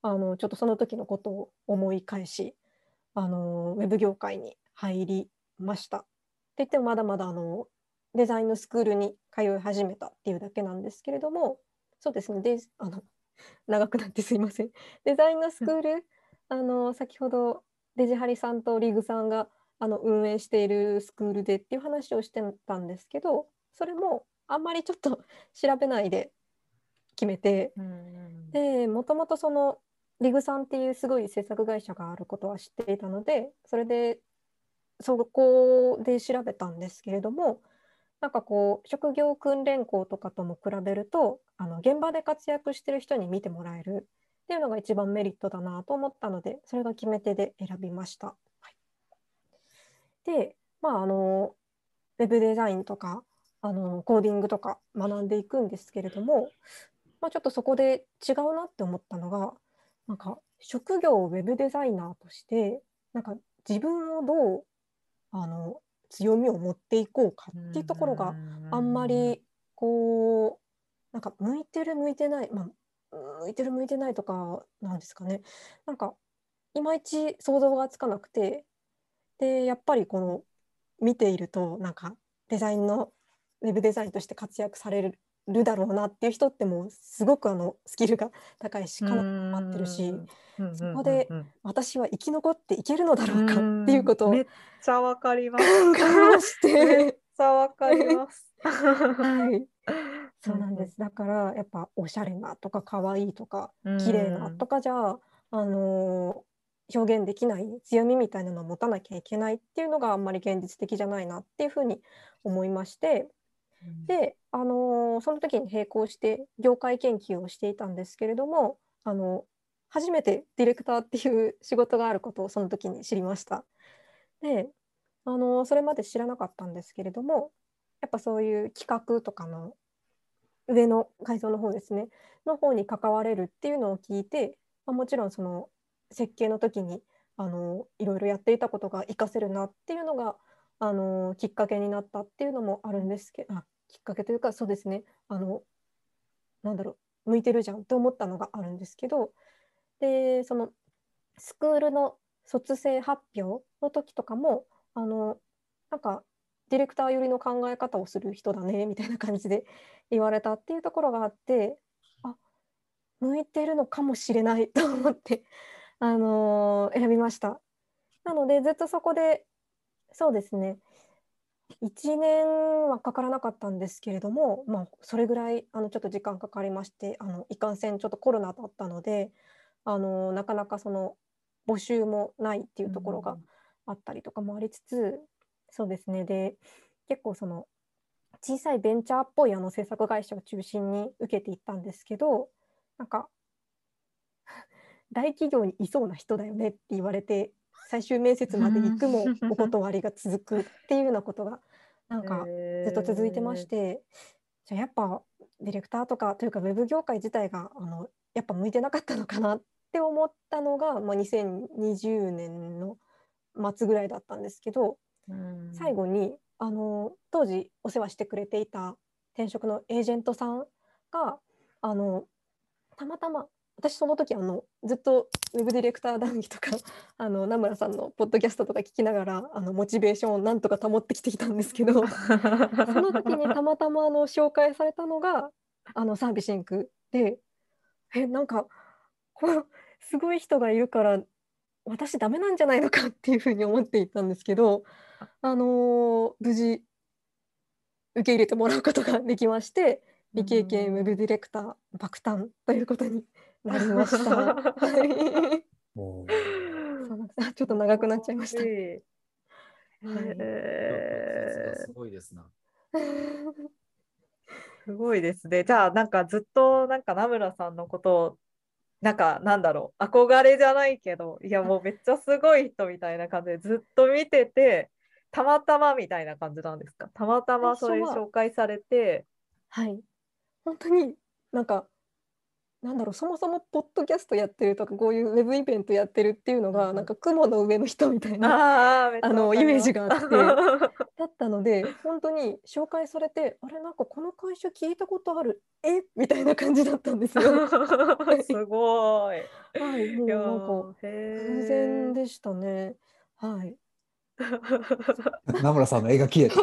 あのちょっとその時のことを思い返しあのウェブ業界に入りました。って言ってもまだまだあのデザインのスクールに通い始めたっていうだけなんですけれどもそうですねであの長くなってすいません。デザインのスクールあの先ほどデジハリさんとリグさんがあの運営しているスクールでっていう話をしてたんですけどそれもあんまりちょっと調べないで決めて。うんでもともとそのリグさんっていうすごい制作会社があることは知っていたのでそれでそこで調べたんですけれどもなんかこう職業訓練校とかとも比べるとあの現場で活躍してる人に見てもらえるっていうのが一番メリットだなと思ったのでそれが決め手で選びました。はい、でまああのウェブデザインとかあのコーディングとか学んでいくんですけれども、まあ、ちょっとそこで違うなって思ったのがなんか職業ウェブデザイナーとしてなんか自分をどうあの強みを持っていこうかっていうところがあんまりこうなんか向いてる向いてない、まあ、向いてる向いてないとかなんですかねなんかいまいち想像がつかなくてでやっぱりこの見ているとなんかデザインのウェブデザインとして活躍されるだろうなっていう人ってもうすごくあのスキルが高いしかなり待ってるしそこで私は生き残っていけるのだろうかっていうことをめっちゃわかります。めっ。ちゃわかります。はい、そうなんです。だからやっぱおしゃれなとか可愛いとか綺麗なとかじゃあのー表現できない強みみたいなのを持たなきゃいけないっていうのがあんまり現実的じゃないなっていうふうに思いましてで、あのーその時に並行して業界研究をしていたんですけれども、あの初めてディレクターっていう仕事があることをその時に知りました。で、あのーそれまで知らなかったんですけれどもやっぱそういう企画とかの上の階層の方ですね。の方に関われるっていうのを聞いて、まあ、もちろんその設計の時にあのいろいろやっていたことが活かせるなっていうのがあのきっかけになったっていうのもあるんですけどきっかけというかそうですね。あのなんだろう向いてるじゃんって思ったのがあるんですけどでそのスクールの卒生発表の時とかもあのなんかディレクター寄りの考え方をする人だねみたいな感じで 言われたっていうところがあってあ向いてるのかもしれないと思って、あのー選びました。なのでずっとそこでそうですね1年はかからなかったんですけれども、まあ、それぐらいあのちょっと時間かかりましてあのいかんせんちょっとコロナだったので、あのなかなかその募集もないっていうところがあったりとかもありつつ、そうですね。で結構その小さいベンチャーっぽいあの制作会社を中心に受けていったんですけどなんか大企業にいそうな人だよねって言われて最終面接まで行くもお断りが続くっていうようなことがなんかずっと続いてまして、じゃあやっぱディレクターとかというかウェブ業界自体があのやっぱ向いてなかったのかなって思ったのが、まあ、2020年の末ぐらいだったんですけど最後にあの当時お世話してくれていた転職のエージェントさんがあのたまたま私その時あのずっとウェブディレクター談義とか あの名村さんのポッドキャストとか聞きながらあのモチベーションをなんとか保ってきてきたんですけどその時にたまたまあの紹介されたのがあのサービシンクでえなんかこうすごい人がいるから私ダメなんじゃないのかっていうふうに思っていたんですけど、あのー無事受け入れてもらうことができまして未経験ウェブディレクター爆誕ということになりました。ちょっと長くなっちゃいました。すごいですな。すごいですね。じゃあなんかずっとなんか名村さんのことをなんかなんだろう憧れじゃないけどいやもうめっちゃすごい人みたいな感じでずっと見ててたまたまみたいな感じなんですか？たまたまそれ紹介されて。はい。本当になんかなんだろうそもそもポッドキャストやってるとかこういうウェブイベントやってるっていうのが、うんなんか雲の上の人みたいなあのイメージがあって だったので本当に紹介されてあれなんかこの会社聞いたことある？え？みたいな感じだったんですよ。すごい。はい、もうなんか偶ー然でしたね。はい。名村さんの絵が消え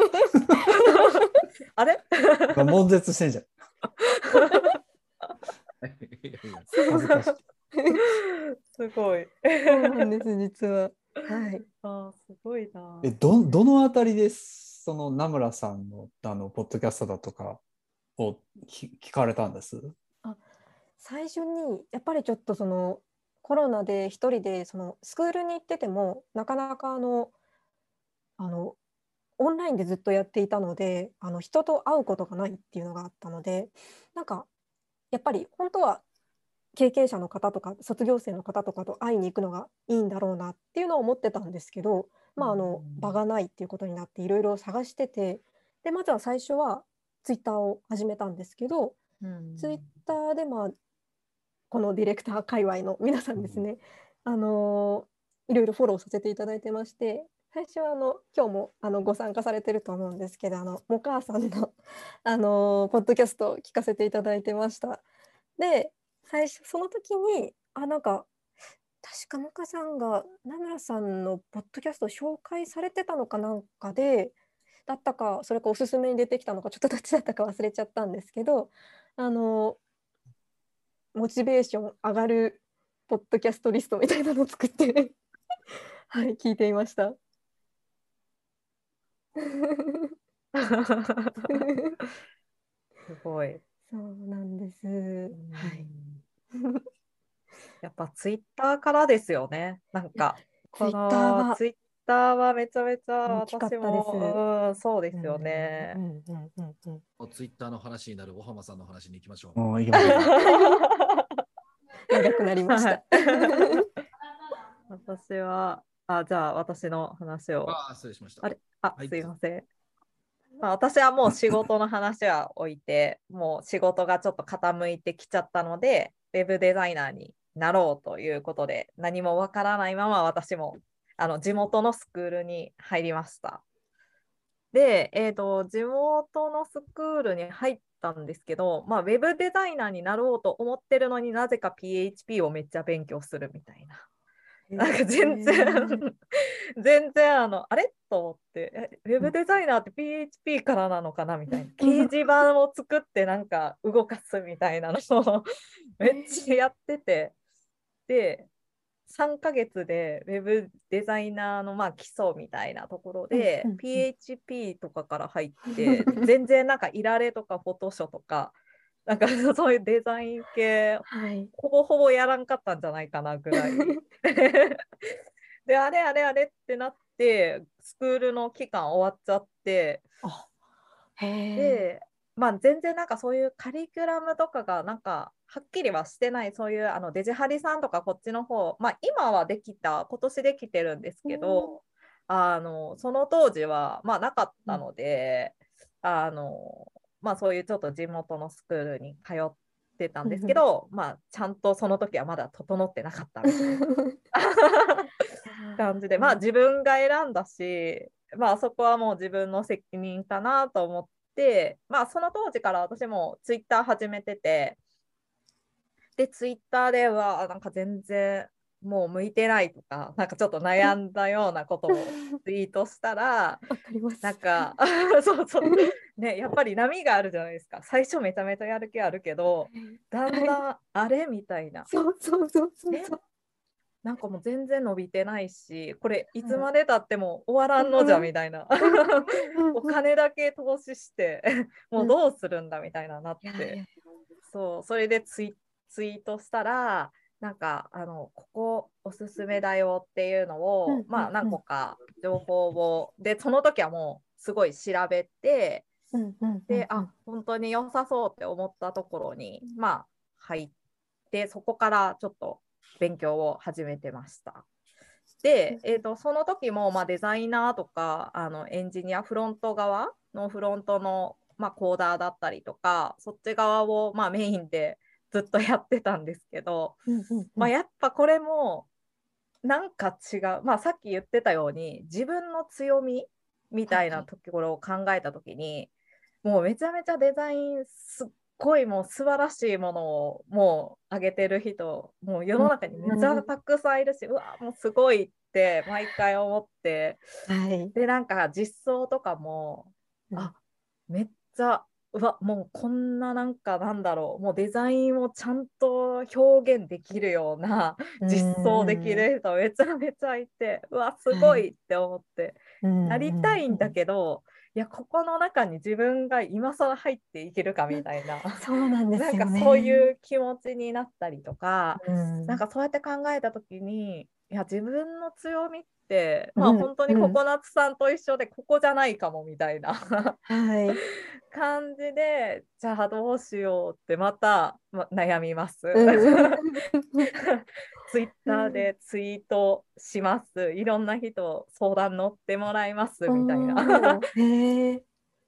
あれ？た。悶絶してんじゃん。いやいや恥ずかしい。すごい。そうなんです実は。はい。あーすごいな。え、ど、どのあたりです、その名村さんの、あの、ポッドキャストだとかを聞聞かれたんです？最初にやっぱりちょっとそのコロナで一人でそのスクールに行っててもなかなかあのあのオンラインでずっとやっていたのであの人と会うことがないっていうのがあったのでなんかやっぱり本当は経験者の方とか卒業生の方とかと会いに行くのがいいんだろうなっていうのを思ってたんですけど、まあ、あのうん。場がないっていうことになっていろいろ探しててでまずは最初はツイッターを始めたんですけど、うん。ツイッターでまあこのディレクター界隈の皆さんですね、あのいろいろフォローさせていただいてまして最初はあの今日もあのご参加されてると思うんですけどあのもかあさんの あのポッドキャストを聞かせていただいてました。で最初その時にあなんか確かもかさんが名村さんのポッドキャストを紹介されてたのかなんかでだったかそれかおすすめに出てきたのかちょっとどっちだったか忘れちゃったんですけどあのモチベーション上がるポッドキャストリストみたいなのを作ってはい聞いていました。すごい。そうなんです。はい。やっぱツイッターからですよね。なんか、こ Twitter はのツイッターはめちゃめちゃ大きかった私ですも、うん、そうですよねう。んうんうんうんうんもうツイッターの話になる小浜さんの話に行きましょう。もう行きましょう長くなりました。は い私は、あ、じゃあ私の話を。ああ、失礼しました。あれ？あはいすいません。まあ、私はもう仕事の話は置いて、もう仕事がちょっと傾いてきちゃったので、ウェブデザイナーになろうということで、何もわからないまま私もあの地元のスクールに入りました。で、えーと、地元のスクールに入ったんですけど、まあ、ウェブデザイナーになろうと思ってるのになぜか PHP をめっちゃ勉強するみたいな。なんか全然、全然あの、あれ？と思って、えウェブデザイナーって PHP からなのかな？みたいな。掲示板を作ってなんか動かすみたいなのを めっちゃやってて。で、3ヶ月でウェブデザイナーのまあ基礎みたいなところで PHP とかから入って、全然なんかいられとかフォトショとか、なんか そういうデザイン系はい。ほぼほぼやらんかったんじゃないかなぐらい。で、あれあれあれってなって、スクールの期間終わっちゃって。で、まあ全然なんかそういうカリキュラムとかがなんかはっきりはしてない、そういうあのデジハリさんとかこっちの方、まあ今はできた、今年できてるんですけど、あの、その当時はまあなかったので、あの、まあそういうちょっと地元のスクールに通ってたんですけど、まあちゃんとその時はまだ整ってなかったみたいな 感じで、まあ自分が選んだし、まあそこはもう自分の責任かなと思って、まあその当時から私もツイッター始めてて、で、ツイッターではなんか全然もう向いてないとか、なんかちょっと悩ん。だようなことを ツイートしたら、わかります。なんか そうそうねやっぱり波があるじゃないですか。最初めちゃめちゃやる気あるけどだんだんあれみたいな。そうそうそうそうねそう。なんかもう全然伸びてないしこれいつまでたっても終わらんのじゃうん。みたいな。うん お金だけ投資してもうどうするんだみたいななっいやいやてそうそれでツイツイートしたらなんかあのここおすすめだよっていうのを、うんうんうん。まあ何個か情報をでその時はもうすごい調べてうんうんで、あ本当に良さそうって思ったところに、まあ、入って、そこからちょっと勉強を始めてました。で、えー、とその時も、まあ、デザイナーとかあのエンジニアフロント側のフロントの、まあ、コーダーだったりとかそっち側を、まあ、メインでずっとやってたんですけど、うんうんまあ、やっぱこれもなんか違う、まあ、さっき言ってたように自分の強みみたいなところを考えた時に、もうめちゃめちゃデザインすっごいもう素晴らしいものをもう上げてる人もう世の中にめちゃたくさんいるし、うわもうすごいって毎回思って。はい。でなんか実装とかもあめっちゃうわもうこんななんかなんだろうもうデザインをちゃんと表現できるような実装できる人めちゃめちゃいてうわすごいって思って、なりたいんだけど、いやここの中に自分が今更入っていけるかみたいな、ど。そうなんですよね。なんかそういう気持ちになったりとか、うん。なんかそうやって考えた時にいや自分の強みって、まあ、うん本当にココナッツさんと一緒でここじゃないかもみたいなはい。感じでじゃあどうしようってまた、ま、悩みます。うん ツイッターでツイートします。いろんな人相談乗ってもらいますみたいな。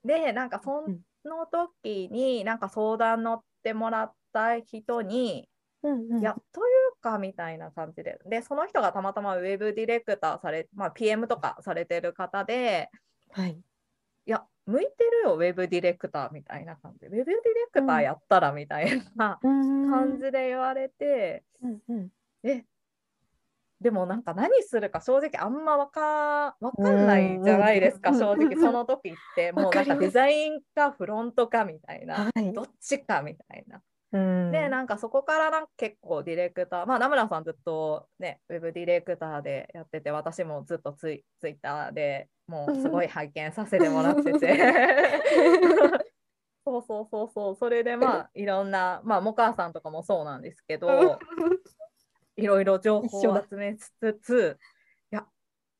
でなんかそうんの時になんか相談乗ってもらった人にうんうん。いやというかみたいな感じで。でその人がたまたまウェブディレクターされ、まあ、PM とかされてる方ではい。いや向いてるよウェブディレクターみたいな感じ。でウェブディレクターやったらみたいな感感じで言われて、うんうん。えでもなんか何するか正直あんまわかわかんないじゃないですかうん正直。その時ってもうなんかデザインかフロントかみたいな。はい。どっちかみたいな。うん。でなんかそこからなんか結構ディレクターまあ名村さんずっとねウェブディレクターでやってて私もずっとツイツイッターでもうすごい拝見させてもらってて。そうそうそうそう。それでまあいろんなまあモカさんとかもそうなんですけどいろいろ情報を集めつついや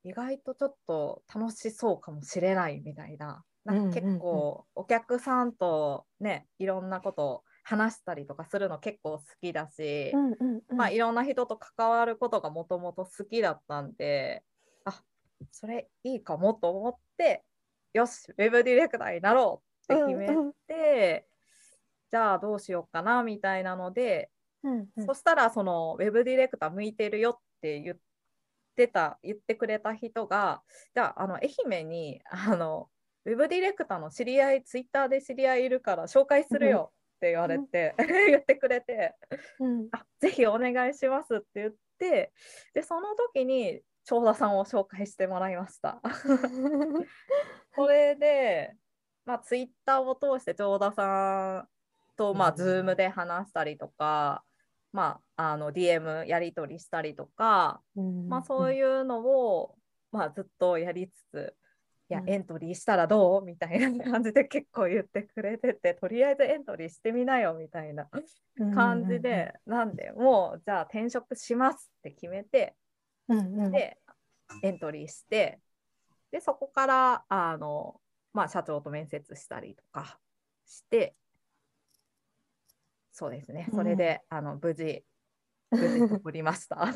意外とちょっと楽しそうかもしれないみたいな。なんか結構お客さんとねいろんなことを話したりとかするの結構好きだし、うんうんうん。まあ、いろんな人と関わることがもともと好きだったんであそれいいかもと思ってよしウェブディレクターになろうって決めて、うん。うんじゃあどうしようかなみたいなので、うんうん。そしたらそのウェブディレクター向いてるよって言ってた言ってくれた人がじゃああの愛媛にあのウェブディレクターの知り合いツイッターで知り合いいるから紹介するよって言われて、言ってくれてうん。あぜひお願いしますって言ってでその時に長田さんを紹介してもらいました。それで、まあ、ツイッターを通して長田さんと、まあ、うん。ズームで話したりとか、まあ、あの DM やり取りしたりとか、まあ、そうういうのを、まあ、ずっとやりつつ、いやうん。エントリーしたらどう？みたいな感じで結構言ってくれててとりあえずエントリーしてみなよみたいな感じで、なんでもうじゃあ転職しますって決めてうんうん。うんでエントリーしてでそこからあの、まあ、社長と面接したりとかしてそうですね。うんそれで、あの無事無事取りました。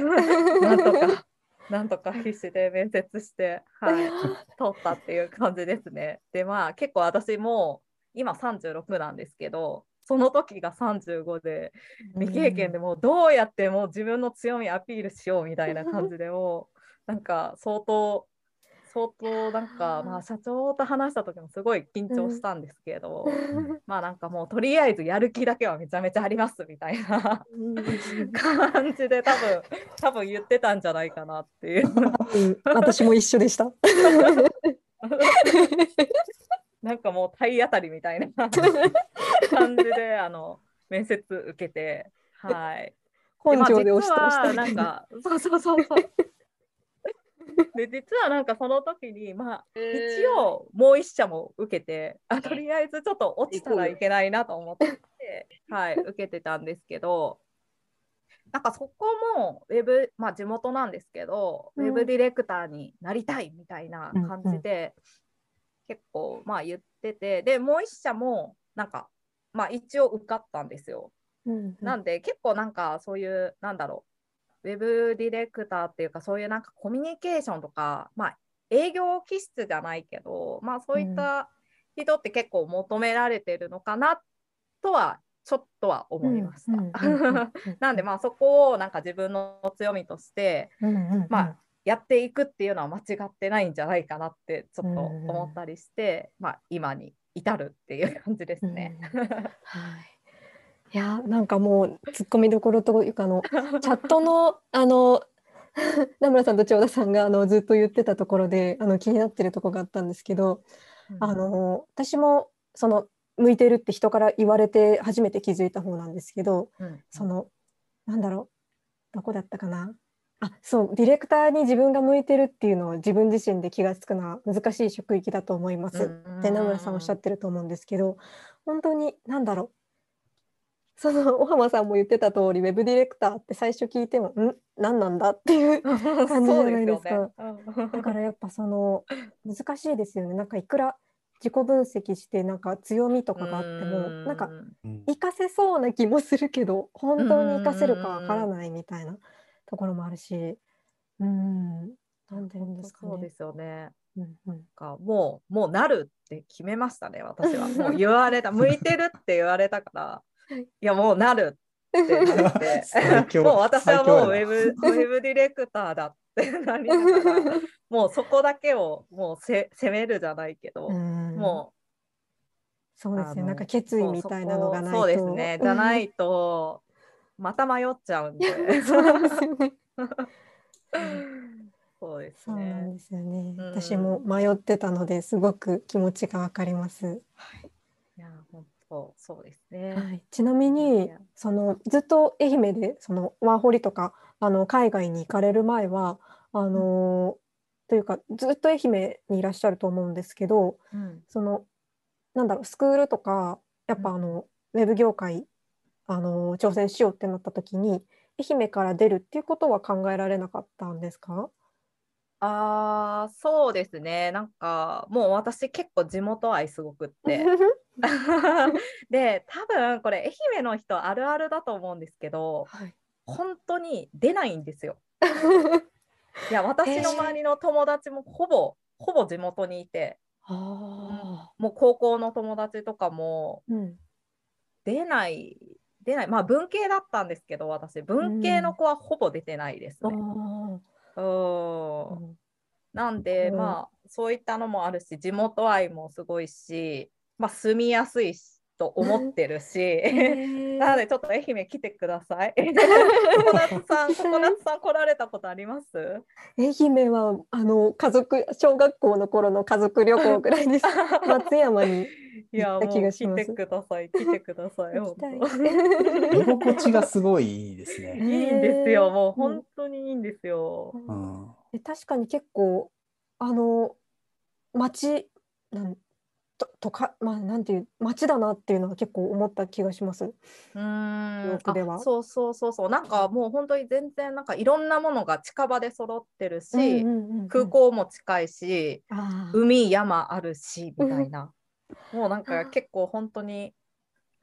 なんとかなんとか必死で面接して、はい、取ったっていう感じですね。でまあ結構私も今36なんですけどその時が35で未経験でもうどうやってもう自分の強みアピールしようみたいな感じでもうなんか相当相当なんかまあ社長と話した時もすごい緊張したんですけど、まあなんかもうとりあえずやる気だけはめちゃめちゃありますみたいなうん感じで多分多分言ってたんじゃないかなっていううん私も一緒でした。なんかもう体当たりみたいな 感じであの面接受けてはい。根性で押しなんかそうそうそうそう。で実はなんかその時にまあ一応もう一社も受けてあとりあえずちょっと落ちたらいけないなと思って、はい、受けてたんですけどなんかそこもウェブ、まあ、地元なんですけど、うん。ウェブディレクターになりたいみたいな感じで、結構まあ言っててでもう一社もなんかまあ一応受かったんですよ。うん。なんで結構なんかそういうなんだろうウェブディレクターっていうかそういうなんかコミュニケーションとかまあ営業気質じゃないけどまあそういった人って結構求められてるのかなとはちょっとは思いました。なんでまあそこをなんか自分の強みとしてまあやっていくっていうのは間違ってないんじゃないかなってちょっと思ったりして、まあ今に至るっていう感じですね。はい。いやなんかもう突っ込みどころというかあの チャットのあの 名村さんと千代田さんがあのずっと言ってたところであの気になってるところがあったんですけど、あの私もその向いてるって人から言われて初めて気づいた方なんですけど、うん。そのなんだろうどこだったかな。あそうディレクターに自分が向いてるっていうのを自分自身で気がつくのは難しい職域だと思います。って名村さんおっしゃってると思うんですけど本当に何だろうその小浜さんも言ってた通りウェブディレクターって最初聞いてもん？何なんだ？っていう 感じじゃないですか。だからやっぱその難しいですよね。なんかいくら自己分析してなんか強みとかがあってもなんかうん。活かせそうな気もするけど本当に活かせるかわからないみたいなところもあるしうん。なんでですかね。そうですよね。うんうんかもうもうなるって決めましたね私は。もう言われた。向いてるって言われたからいやもうなるってなって もう私はもうウ最ェブウェブディレクターだってなりながら もうそこだけをもうせ攻めるじゃないけど、うんもそうですね。なんか決意みたいなのがないと。そうですねじゃないとまた迷っちゃうんでうん。そうですよね。そうですね。ですよね。うん私も迷ってたのですごく気持ちがわかります。いや本当そうですね。はい、ちなみにそのずっと愛媛でそのワーホリとかあの海外に行かれる前はあの、というかずっと愛媛にいらっしゃると思うんですけどうん。そのなんだろうスクールとかやっぱあの、ウェブ業界あの挑戦しようってなった時に愛媛から出るっていうことは考えられなかったんですか？ああそうですね。なんかもう私結構地元愛すごくっ て。で多分これ愛媛の人あるあるだと思うんですけどはい。本当に出ないんですよ。いや私の周りの友達もほぼほぼ地元にいて。あもう高校の友達とかもーうん。出ない出ない。まあ文系だったんですけど私。文系の子はほぼ出てないですあね。ーうんなんで、うんまあそういったのもあるし地元愛もすごいし、まあ、住みやすいしと思ってるし、へ なのーでちょっと愛媛来てください。ココナッツさん、ココナッツさん来られたことあります？愛媛はあの家族小学校の頃の家族旅行ぐらいです。松山に いや、もう来てください、来てください。居心地がすごいいいですね。いいんですよ、もううん本当にいいんですよ。うん。で確かに結構あの町なんととかまあなんていう町だなっていうのは結構思った気がします。うーんではあそうそうそうそう、なんかもう本当に全然なんかいろんなものが近場で揃ってるし、空港も近いし、海山あるしみたいな、もうなんあかー。結構本当に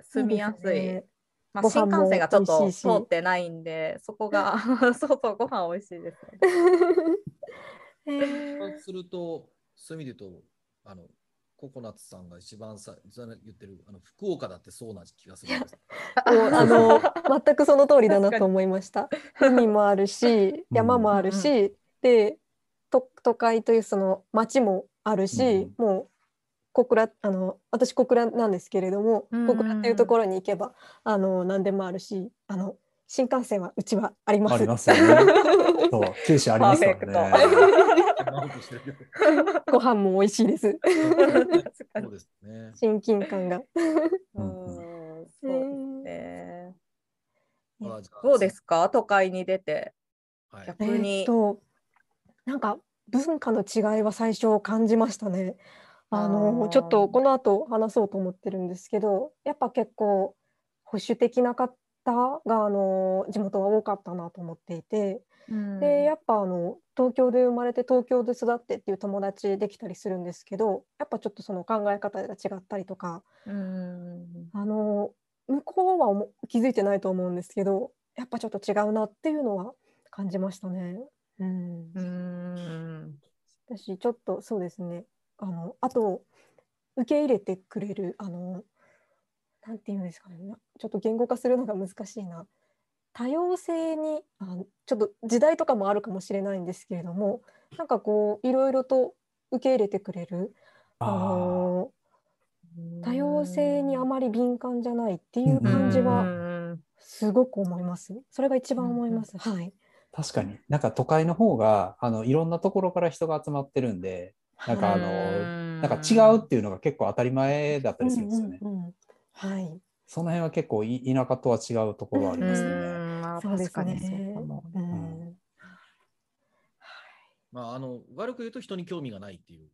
住みやすい。いいねまあ、ご飯も新幹線がちょっと通ってないんで、そこが そうそうご飯美味しいですそうすると、そういう意味で言うと、あの、ココナッツさんが一番さ言ってるあの福岡だってそうな気がするんです。もうあの 全くその通りだなと思いました。海もあるし、山もあるし、でと都会というその町もあるし、もう小倉あの私小倉なんですけれども、うん小倉っていうところに行けばあの何でもあるし、あの新幹線はうちはあります。ありますよね。そう、九州ありますからね。ご飯も美味しいです。どそうですね。親近感が。うんそうね。どうですか？都会に出て。はい逆えーにっとなんか文化の違いは最初感じましたね。あのちょっとこの後話そうと思ってるんですけどやっぱ結構保守的なかターがあの地元が多かったなと思っていて、でやっぱあの東京で生まれて東京で育ってっていう友達できたりするんですけどやっぱちょっとその考え方が違ったりとか、うん。あの向こうは思気づいてないと思うんですけどやっぱちょっと違うなっていうのは感じましたね。うん。うん。私ちょっとそうですねあのあと受け入れてくれるあのなんていうんですかねなちょっと言語化するのが難しいな多様性にあのちょっと時代とかもあるかもしれないんですけれどもなんかこういろいろと受け入れてくれるあの多様性にあまり敏感じゃないっていう感じうはんすごく思います。それが一番思います。はい。確かに。なんか都会の方が、あの、いろんなところから人が集まってるんで、なんかあの、うんなんか違うっていうのが結構当たり前だったりするんですよね。うんうんうんはい。その辺は結構い田舎とは違うところはありますよね。そうです確かにそうね。ううんん。まあ、あの悪く言うと人に興味がないっていう。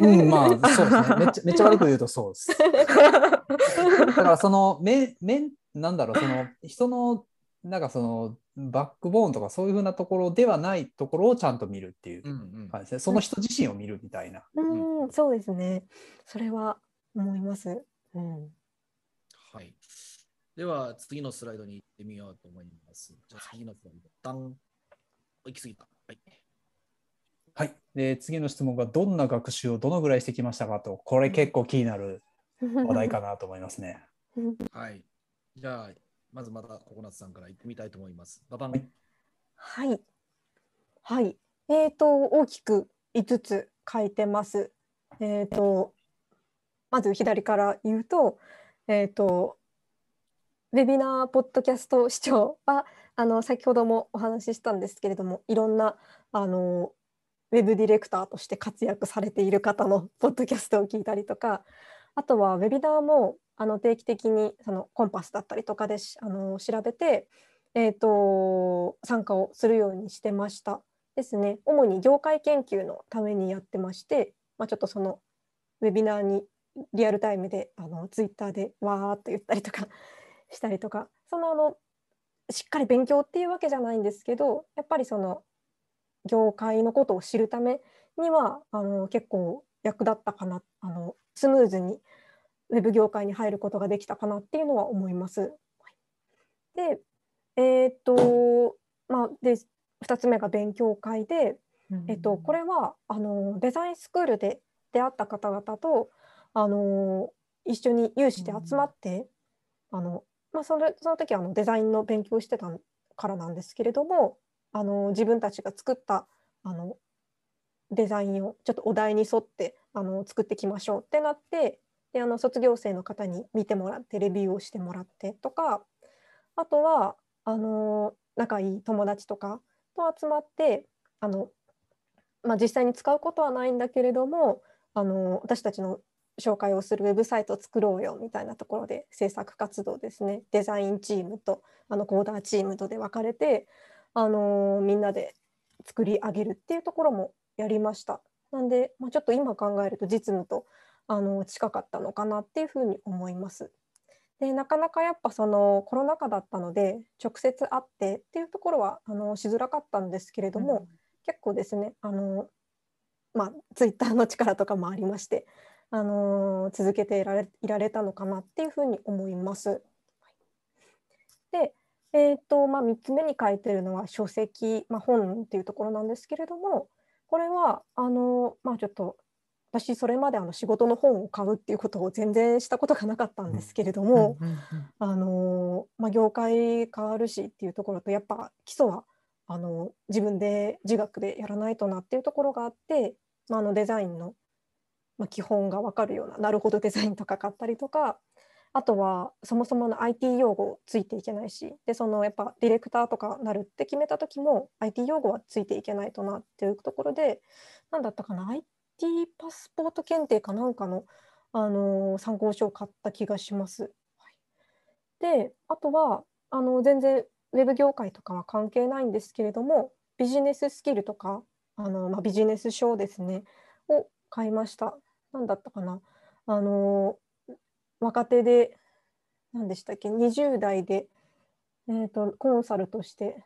うん、まあ、そうですね。めっちゃ、めっちゃ悪く言うとそうです。だから、その、め、め、なんだろう、その、人の、なんかその、バックボーンとかそういうふうなところではないところをちゃんと見るっていううんうん感じですね。その人自身を見るみたいな。うん、そうですね。それは思います。うん。はい。では、次のスライドに行ってみようと思います。じゃあ、次のスライド。ダン。行き過ぎた。はい。はい。で、次の質問が、どんな学習をどのぐらいしてきましたかと、これ結構気になる話題かなと思いますね。はい。じゃあ、まずまたココナッツさんから行ってみたいと思います。ババン。はいはい。えっ、と、大きく5つ書いてます。えっ、と、まず左から言うと、えっ、と、ウェビナー、ポッドキャスト視聴は、あの、先ほどもお話ししたんですけれども、いろんな、あの、ウェブディレクターとして活躍されている方のポッドキャストを聞いたりとか、あとはウェビナーもあの定期的にそのコンパスだったりとかであの調べて、えー、と参加をするようにしてました。ですね。主に業界研究のためにやってまして、まあ、ちょっとそのウェビナーにリアルタイムであのツイッターでわーっと言ったりとか したりとかそのあのしっかり勉強っていうわけじゃないんですけどやっぱりその業界のことを知るためにはあの結構役立ったかなあのスムーズにウェブ業界に入ることができたかなっていうのは思います。で、えーっとまあ、で2つ目が勉強会で、えっと、これはあのデザインスクールで出会った方々とあの一緒に有志で集まって、あのまあ、それその時はあのデザインの勉強をしてたからなんですけれどもあの自分たちが作ったあのデザインをちょっとお題に沿ってあの作っていきましょうってなってであの卒業生の方に見てもらってレビューをしてもらってとかあとはあの仲いい友達とかと集まってあの、まあ、実際に使うことはないんだけれどもあの私たちの紹介をするウェブサイトを作ろうよみたいなところで制作活動ですねデザインチームとあのコーダーチームとで分かれてあのみんなで作り上げるっていうところもやりました。なんで、まあ、ちょっと今考えると実務とあの近かったのかなっていうふうに思います。でなかなかやっぱそのコロナ禍だったので直接会ってっていうところはあのしづらかったんですけれども、結構ですねあの、まあ、ツイッターの力とかもありまして、あの続けていられいられたのかなっていうふうに思います。で、えーとまあ、3つ目に書いてるのは書籍、まあ、本っていうところなんですけれどもこれはあの、まあ、ちょっと私それまであの仕事の本を買うっていうことを全然したことがなかったんですけれども、あのまあ、業界変わるしっていうところとやっぱ基礎はあの自分で自学でやらないとなっていうところがあって、まあ、あのデザインの、まあ、基本が分かるようななるほどデザインとか買ったりとかあとはそもそもの IT 用語ついていけないしでそのやっぱディレクターとかなるって決めた時も IT 用語はついていけないとなっていうところで何だったかな IT パスポート検定かなんかの、あのー参考書を買った気がします。はい、であとはあの全然ウェブ業界とかは関係ないんですけれどもビジネススキルとかあの、まあ、ビジネス書ですねを買いました。何だったかなあの若手で何でしたっけ20代でえっ、と、コンサルとして、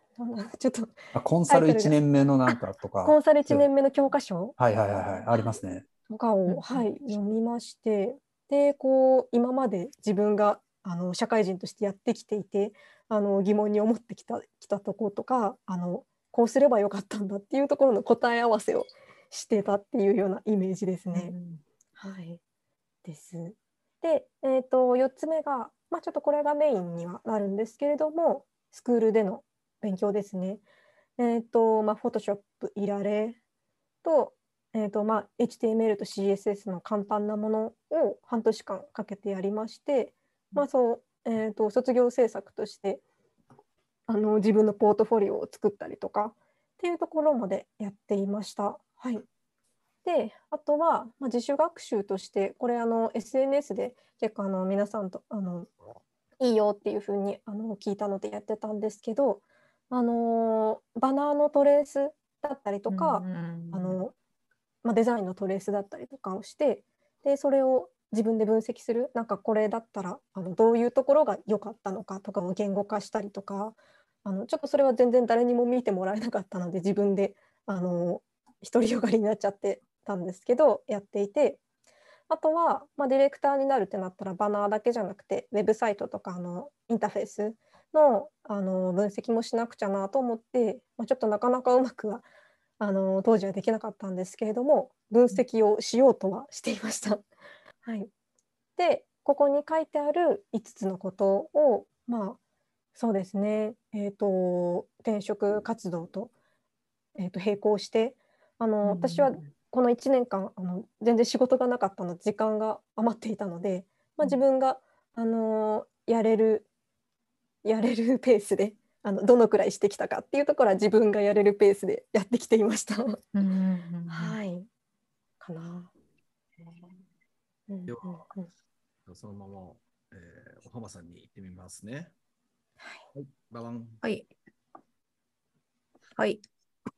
ちょっと、あコンサル1年目のなんかとか。コンサル1年目の教科書？はいはいはいはい。ありますね。とかうんを、はい、読みまして、で、こう、今まで自分があの社会人としてやってきていて、あの疑問に思ってきたきたところとか、あのこうすればよかったんだっていうところの答え合わせをしてたっていうようなイメージですね。はい。です。で、えっ、と、4つ目が、まあ、ちょっとこれがメインにはなるんですけれども、スクールでの勉強ですね。えっ、と、まあ、Photoshop いられと、えっ、と、まあ、HTML と CSS の簡単なものを半年間かけてやりまして、まあ、そう、えっ、と、卒業制作として、あの、自分のポートフォリオを作ったりとかっていうところまでやっていました。はい。で、あとは、まあ、自主学習として、これあの SNS で結構あの皆さんとあのいいよっていうふうにあの聞いたのでやってたんですけど、あのバナーのトレースだったりとか、あのまあ、デザインのトレースだったりとかをしてでそれを自分で分析するなんかこれだったらあのどういうところが良かったのかとかを言語化したりとかあのちょっとそれは全然誰にも見てもらえなかったので自分であの独りよがりになっちゃってたんですけどやっていてあとは、まあ、ディレクターになるってなったらバナーだけじゃなくてウェブサイトとかあのインターフェースのあの分析もしなくちゃなと思って、まあ、ちょっとなかなかうまくはあの当時はできなかったんですけれども分析をしようとはしていました。はい、でここに書いてある5つのことをまあそうですね、えー、と転職活動と,、えー、と並行してあの私はこの1年間あの全然仕事がなかったので時間が余っていたので、まあ、自分が、あのやれるやれる ペースであのどのくらいしてきたかっていうところは自分がやれるペースで やってきていました。はい。かな。うんではうんうんそのまま、えー、お浜さんに行ってみますね。はい。ババン。はい。はい。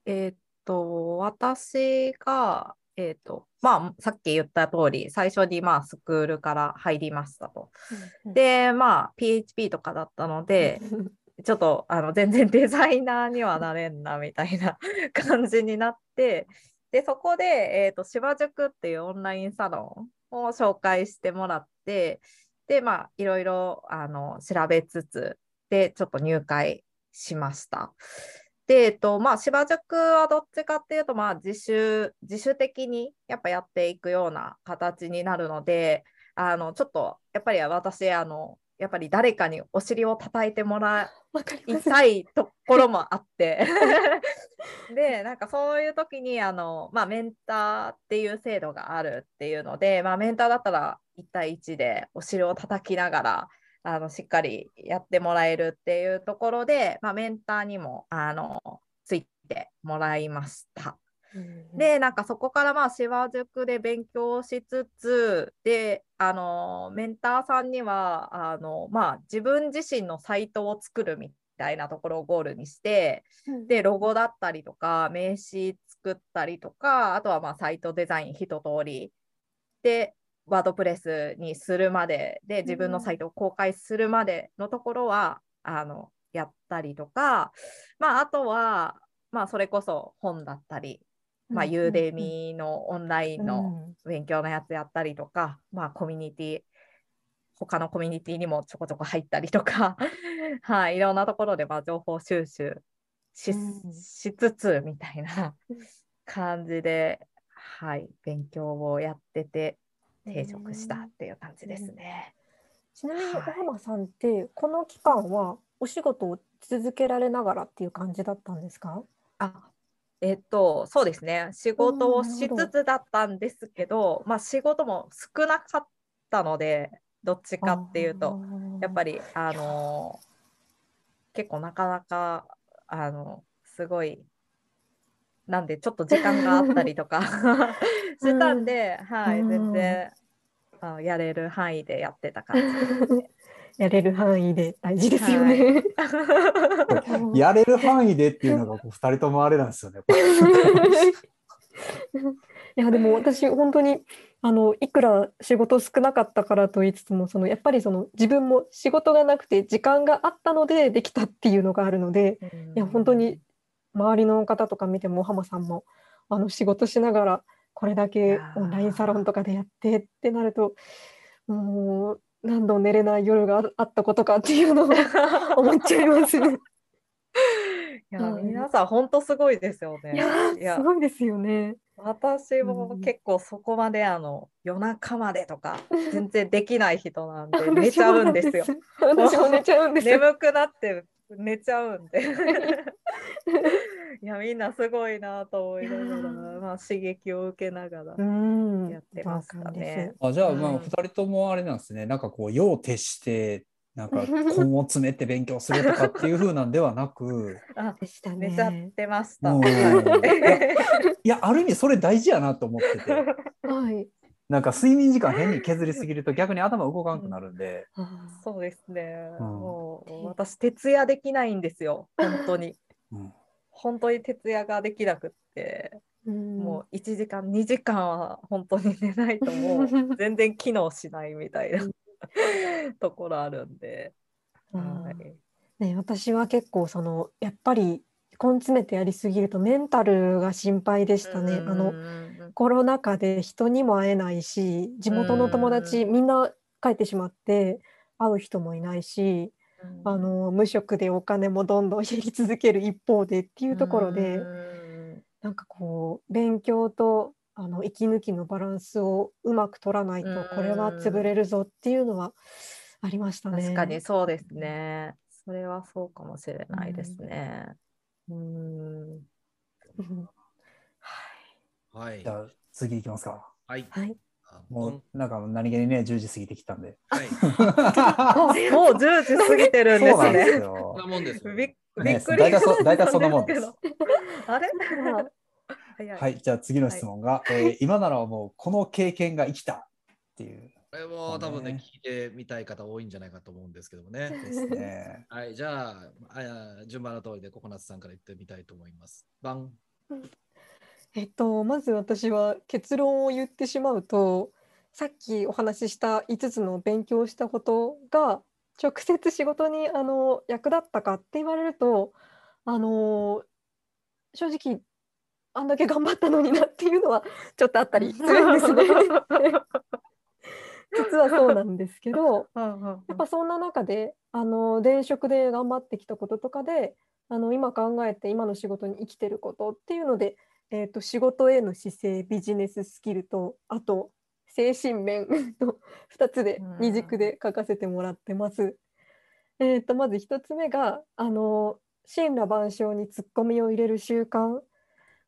えーっと、私が、えーっと、まあ、さっき言った通り、最初にまあ、スクールから入りましたと。うんで、まあ、PHP とかだったので、ちょっとあの全然デザイナーにはなれんなみたいな 感じになって、で、そこで、えーと、芝塾っていうオンラインサロンを紹介してもらって、で、まあ、いろいろあの調べつつ、で、ちょっと入会しました。で、えっと、まあ、芝塾はどっちかっていうと、まあ、自主、自主的にやっぱやっていくような形になるので、あの、ちょっと、やっぱり私、あの、やっぱり誰かにお尻を叩いてもら。いたいところもあって でなんかそういう時にあの、まあ、メンターっていう制度があるっていうので、まあ、メンターだったら1対1でお尻を叩きながらあのしっかりやってもらえるっていうところで、まあ、メンターにもあのついてもらいました。うん、でなんかそこからまあ芝塾で勉強しつつであのメンターさんにはあの、まあ、自分自身のサイトを作るみたいなところをゴールにしてうん。でロゴだったりとか名刺作ったりとかあとはまあサイトデザイン一通り。でワードプレスにするまでで自分のサイトを公開するまでのところは、あのやったりとか、まあ、あとは、まあ、それこそ本だったりまあ、ユーデミのオンラインの勉強のやつやったりとか、まあ、コミュニティ他のコミュニティにもちょこちょこ入ったりとか、はい、いろんなところでまあ情報収集し,、うん。しつつみたいな 感じで、はい、勉強をやってて定職したっていう感じですね。ちなみに小はい。浜さんってこの期間はお仕事を続けられながらっていう感じだったんですか？あえっと、そうですね。仕事をしつつだったんですけど、まあ、仕事も少なかったのでどっちかっていうと。やっぱりりあの結構なかなかあのすごいなんでちょっと時間があったりとか したんで、はい、うん全然あのやれる範囲でやってた感じ。やれる範囲で大事ですよね。やれる範囲でっていうのがこう2人ともあれなんですよね。いやでも私本当にあのいくら仕事少なかったからと言いつつもそのやっぱりその自分も仕事がなくて時間があったのでできたっていうのがあるのでいや本当に周りの方とか見ても浜さんもあの仕事しながらこれだけオンラインサロンとかでやってってなるともう何度寝れない夜があったことかっていうのを 思っちゃいますね。いや、皆さん本当すごいですよね。いやすごいですよね。私も結構そこまであの夜中までとか全然できない人なんで 寝ちゃうんですよ。私も寝ちゃうんです眠くなって寝ちゃうんで。いやみんなすごいなと思いながら、まあ、刺激を受けながらやってましたね。あじゃあまあ2人ともあれなんですねなんかこう夜を徹してなんか 根を詰めて勉強するとかっていうふうなんではなくあでしたね。寝ちゃってました。いやある意味それ大事やなと思ってて。はいなんか睡眠時間変に削りすぎると逆に頭動かなくなるんで。うん、そうですね。うん、もう私徹夜できないんですよ。本当に。うん、本当に徹夜ができなくって、うん、もう1時間2時間は本当に寝ないともう 全然機能しないみたいなところあるんで。はい、ね、私は結構そのやっぱり根詰めてやりすぎるとメンタルが心配でしたね。あのコロナ禍で人にも会えないし地元の友達みんな帰ってしまって会う人もいないし、あの無職でお金もどんどん減り続ける一方でっていうところで、なんかこう勉強とあの息抜きのバランスをうまく取らないとこれは潰れるぞっていうのはありましたね。確かにそうですね。それはそうかもしれないですね。うん。はい。じゃあ次いきますか。はい。はい。もうなんか何気にね10時過ぎてきたんで。はい。もう10時過ぎてるんですね。そんなもんですびっくり。大体そ大体そんなもんです。あれ？はい。じゃあ次の質問が、えー、今ならもうこの経験が生きたっていう。これも多分ね、聞いてみたい方多いんじゃないかと思うんですけどもね。ですね。はい、じゃああ、順番の通りでココナッツさんから言ってみたいと思います。バン。えっと、まず私は結論を言ってしまうとさっきお話しした5つの勉強したことが直接仕事にあの役立ったかって言われるとあの正直あんだけ頑張ったのになっていうのはちょっとあったりするんですね。実はそうなんですけどやっぱそんな中であの前職で頑張ってきたこととかであの今考えて今の仕事に生きてることっていうのでえーと、仕事への姿勢ビジネススキルとあと精神面 の2つで二軸で書かせてもらってます。えーと、まず1つ目があの神羅万象にツッコミを入れる習慣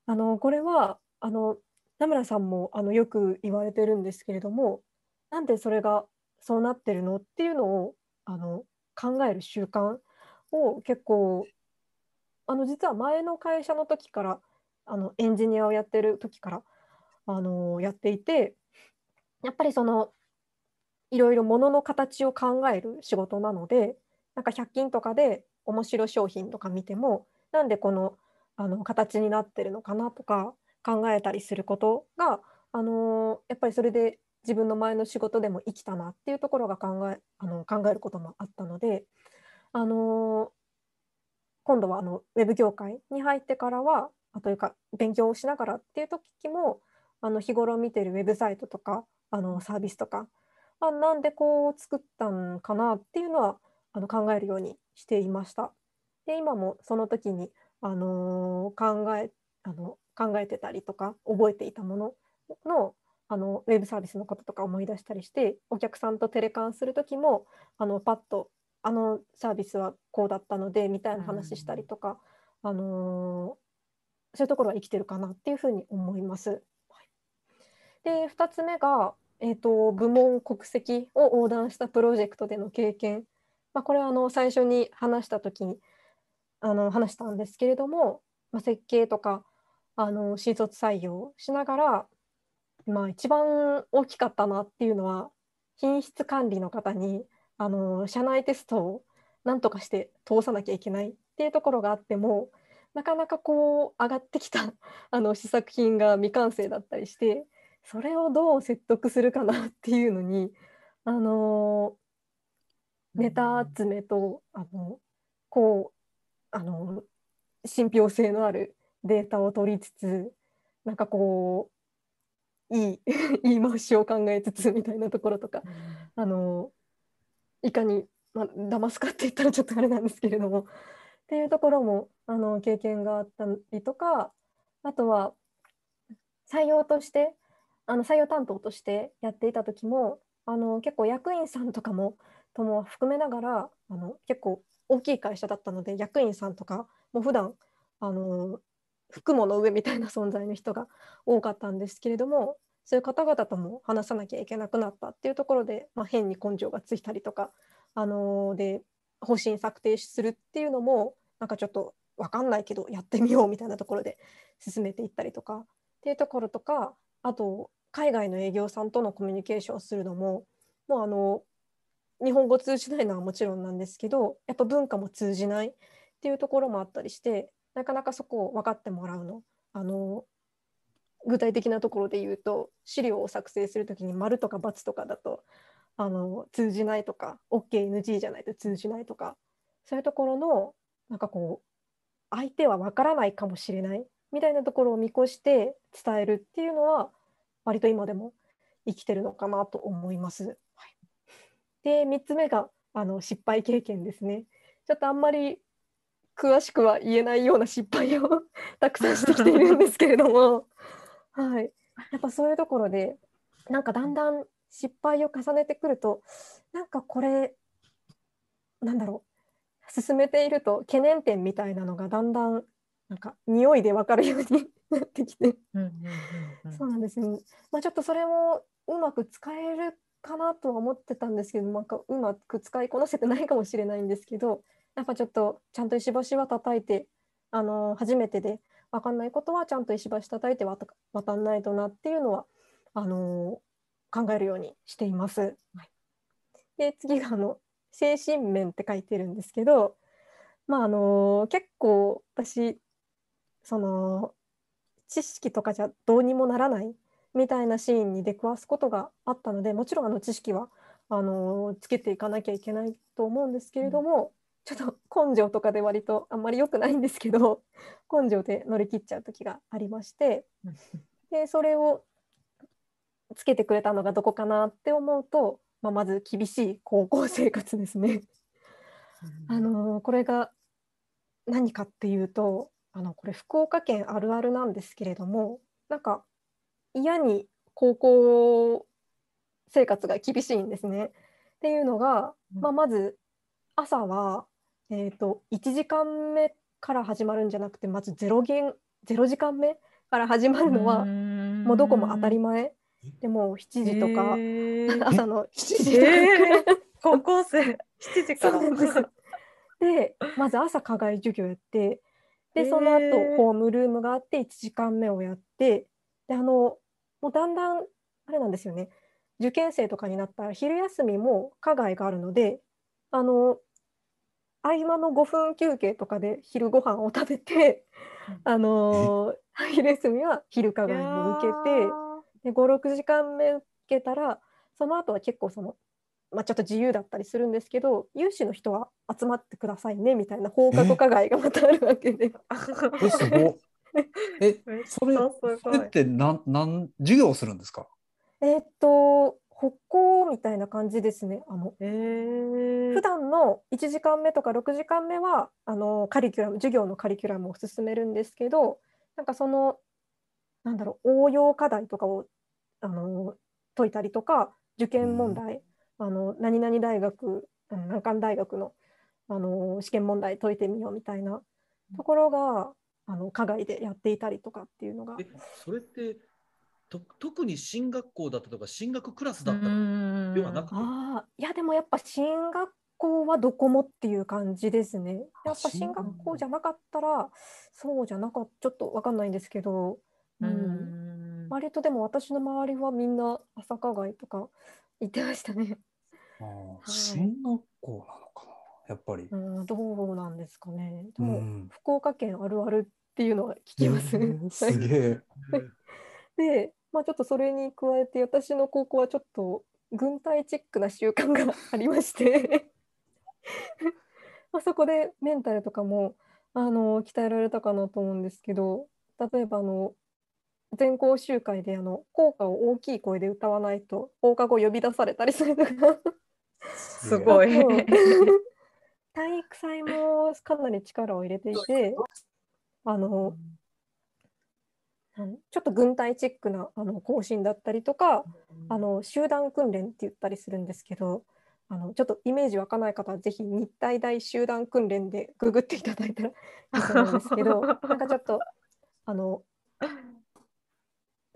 あのこれはあの名村さんもあのよく言われてるんですけれどもなんでそれがそうなってるのっていうのをあの考える習慣を結構あの実は前の会社の時からあのエンジニアをやってる時からあのやっていてやっぱりそのいろいろものの形を考える仕事なのでなんか100均とかで面白商品とか見てもなんでこのあの形になってるのかなとか考えたりすることが、あのやっぱりそれで自分の前の仕事でも生きたなっていうところが考えあの考えることもあったので、あの今度はあのウェブ業界に入ってからはというか勉強をしながらっていう時もあの日頃見てるウェブサイトとかあのサービスとかあなんでこう作ったんかなっていうのはあの考えるようにしていました。で今もその時に、あのー、考えあの考えてたりとか覚えていたもののあのウェブサービスのこととか思い出したりしてお客さんとテレカンする時もあのパッとあのサービスはこうだったのでみたいな話したりとか、あのそういうところは生きてるかなっていうふうに思います。で2つ目が、えーと、部門国籍を横断したプロジェクトでの経験、まあ、これはあの最初に話した時にあの話したんですけれども、まあ、設計とかあの新卒採用しながら、まあ、一番大きかったなっていうのは品質管理の方にあの社内テストを何とかして通さなきゃいけないっていうところがあってもなかなかこう上がってきた あの試作品が未完成だったりしてそれをどう説得するかなっていうのにあのネタ集めとあのこうあの信憑性のあるデータを取りつつなんかこういい 言い回しを考えつつみたいなところとか、あのいかに、まあ、騙すかって言ったらちょっとあれなんですけれどもっていうところもあの経験があったりとかあとは採用としてあの採用担当としてやっていた時もあの結構役員さんとかもとも含めながらあの結構大きい会社だったので役員さんとかも普段あの雲の上みたいな 存在の人が多かったんですけれどもそういう方々とも話さなきゃいけなくなったっていうところで、まあ、変に根性がついたりとか、あので方針策定するっていうのもなんかちょっと分かんないけどやってみようみたいなところで進めていったりとかっていうところとかあと海外の営業さんとのコミュニケーションをするのももうあの日本語通じないのはもちろんなんですけどやっぱ文化も通じないっていうところもあったりしてなかなかそこを分かってもらうの。あの具体的なところで言うと資料を作成する時に丸とか×とかだとあの通じないとか OKNG じゃないと通じないとかそういうところのなんかこう相手は分からないかもしれないみたいなところを見越して伝えるっていうのは割と今でも生きてるのかなと思います。はい、で3つ目があの失敗経験ですね。ちょっとあんまり詳しくは言えないような失敗を たくさんしてきているんですけれども、はい、やっぱそういうところでなんかだんだん失敗を重ねてくるとなんかこれなんだろう進めていると懸念点みたいなのがだんだんなんか匂いで分かるように なってきて、そうなんですよ、まあ、ちょっとそれもうまく使えるかなとは思ってたんですけどなんかうまく使いこなせてないかもしれないんですけどやっぱちょっとちゃんと石橋は叩いてあの初めてで分かんないことはちゃんと石橋叩いて渡んないとなっていうのはあの考えるようにしています。はい、で次があの精神面って書いてるんですけど、まああの結構私その知識とかじゃどうにもならないみたいなシーンに出くわすことがあったのでもちろんあの知識はあのつけていかなきゃいけないと思うんですけれども、ちょっと根性とかで割とあんまり良くないんですけど根性で乗り切っちゃう時がありましてでそれをつけてくれたのがどこかなって思うと、まあ、まず厳しい高校生活ですね。あのこれが何かっていうとあのこれ福岡県あるあるなんですけれどもなんか嫌に高校生活が厳しいんですね。っていうのが、まあ、まず朝はえーと、1時間目から始まるんじゃなくてまず0限0時間目から始まるのはもうどこも当たり前でも7時とか、えー、朝の7時とか、えー、高校生。7時から。でまず朝課外授業やってでその後、えー、ホームルームがあって1時間目をやってであのもうだんだんあれなんですよね。受験生とかになったら昼休みも課外があるのであの合間の5分休憩とかで昼ご飯を食べて、あのー、昼休みは昼課外を受けてで56時間目受けたらその後は結構その、まあ、ちょっと自由だったりするんですけど有志の人は集まってくださいねみたいな放課後課外がまたあるわけで。えすごえそれそれって何何授業するんですか？えー、っと歩行みたいな感じですね。あの、えー、普段の1時間目とか6時間目はあのカリキュラム授業のカリキュラムを進めるんですけどなんかそのなんだろう応用課題とかをあの解いたりとか受験問題、うん、あの何々大学難関大学のあの試験問題解いてみようみたいなところがあの課外でやっていたりとかっていうのが。それってと特に進学校だったとか進学クラスだったではなくて？あいやでもやっぱ進学校はどこもっていう感じですね。やっぱ進学校じゃなかったらそうじゃなかったちょっと分かんないんですけど、うん、割とでも私の周りはみんな朝課外とか行ってましたね。あ進学校なのかなやっぱり、うん、どうなんですかね。でも、福岡県あるあるっていうのは聞きます、すげえ。でまあ、ちょっとそれに加えて私の高校はちょっと軍隊チックな習慣がありまして。まあそこでメンタルとかもあの鍛えられたかなと思うんですけど例えばあの全校集会であの校歌を大きい声で歌わないと放課後呼び出されたりするとかすごい。体育祭もかなり力を入れていてあのちょっと軍隊チックなあの行進だったりとかあの集団訓練って言ったりするんですけどあのちょっとイメージ湧かない方はぜひ日体大集団訓練でググっていただいたらいいと思うんですけどなんかちょっとあの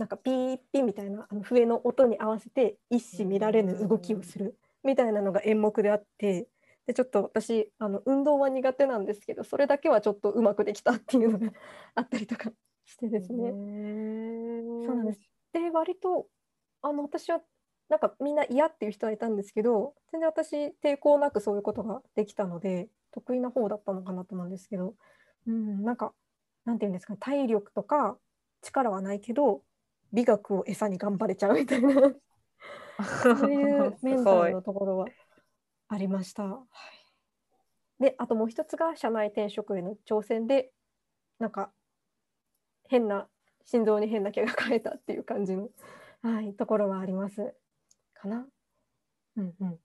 なんかピーピーみたいなあの笛の音に合わせて一糸乱れぬ動きをするみたいなのが演目であってでちょっと私あの運動は苦手なんですけどそれだけはちょっとうまくできたっていうのが あったりとかしてですね。そうなんです。で割とあの私はなんかみんな嫌っていう人はいたんですけど全然私抵抗なくそういうことができたので得意な方だったのかなと思うんですけど、うん、なんかなんていうんですか体力とか力はないけど美学を餌に頑張れちゃうみたいな そういうメンタルのところはありました。はい、であともう一つが社内転職への挑戦でなんか変な心臓に変な毛が生えたっていう感じの、はい、ところはありますかな？うんうん、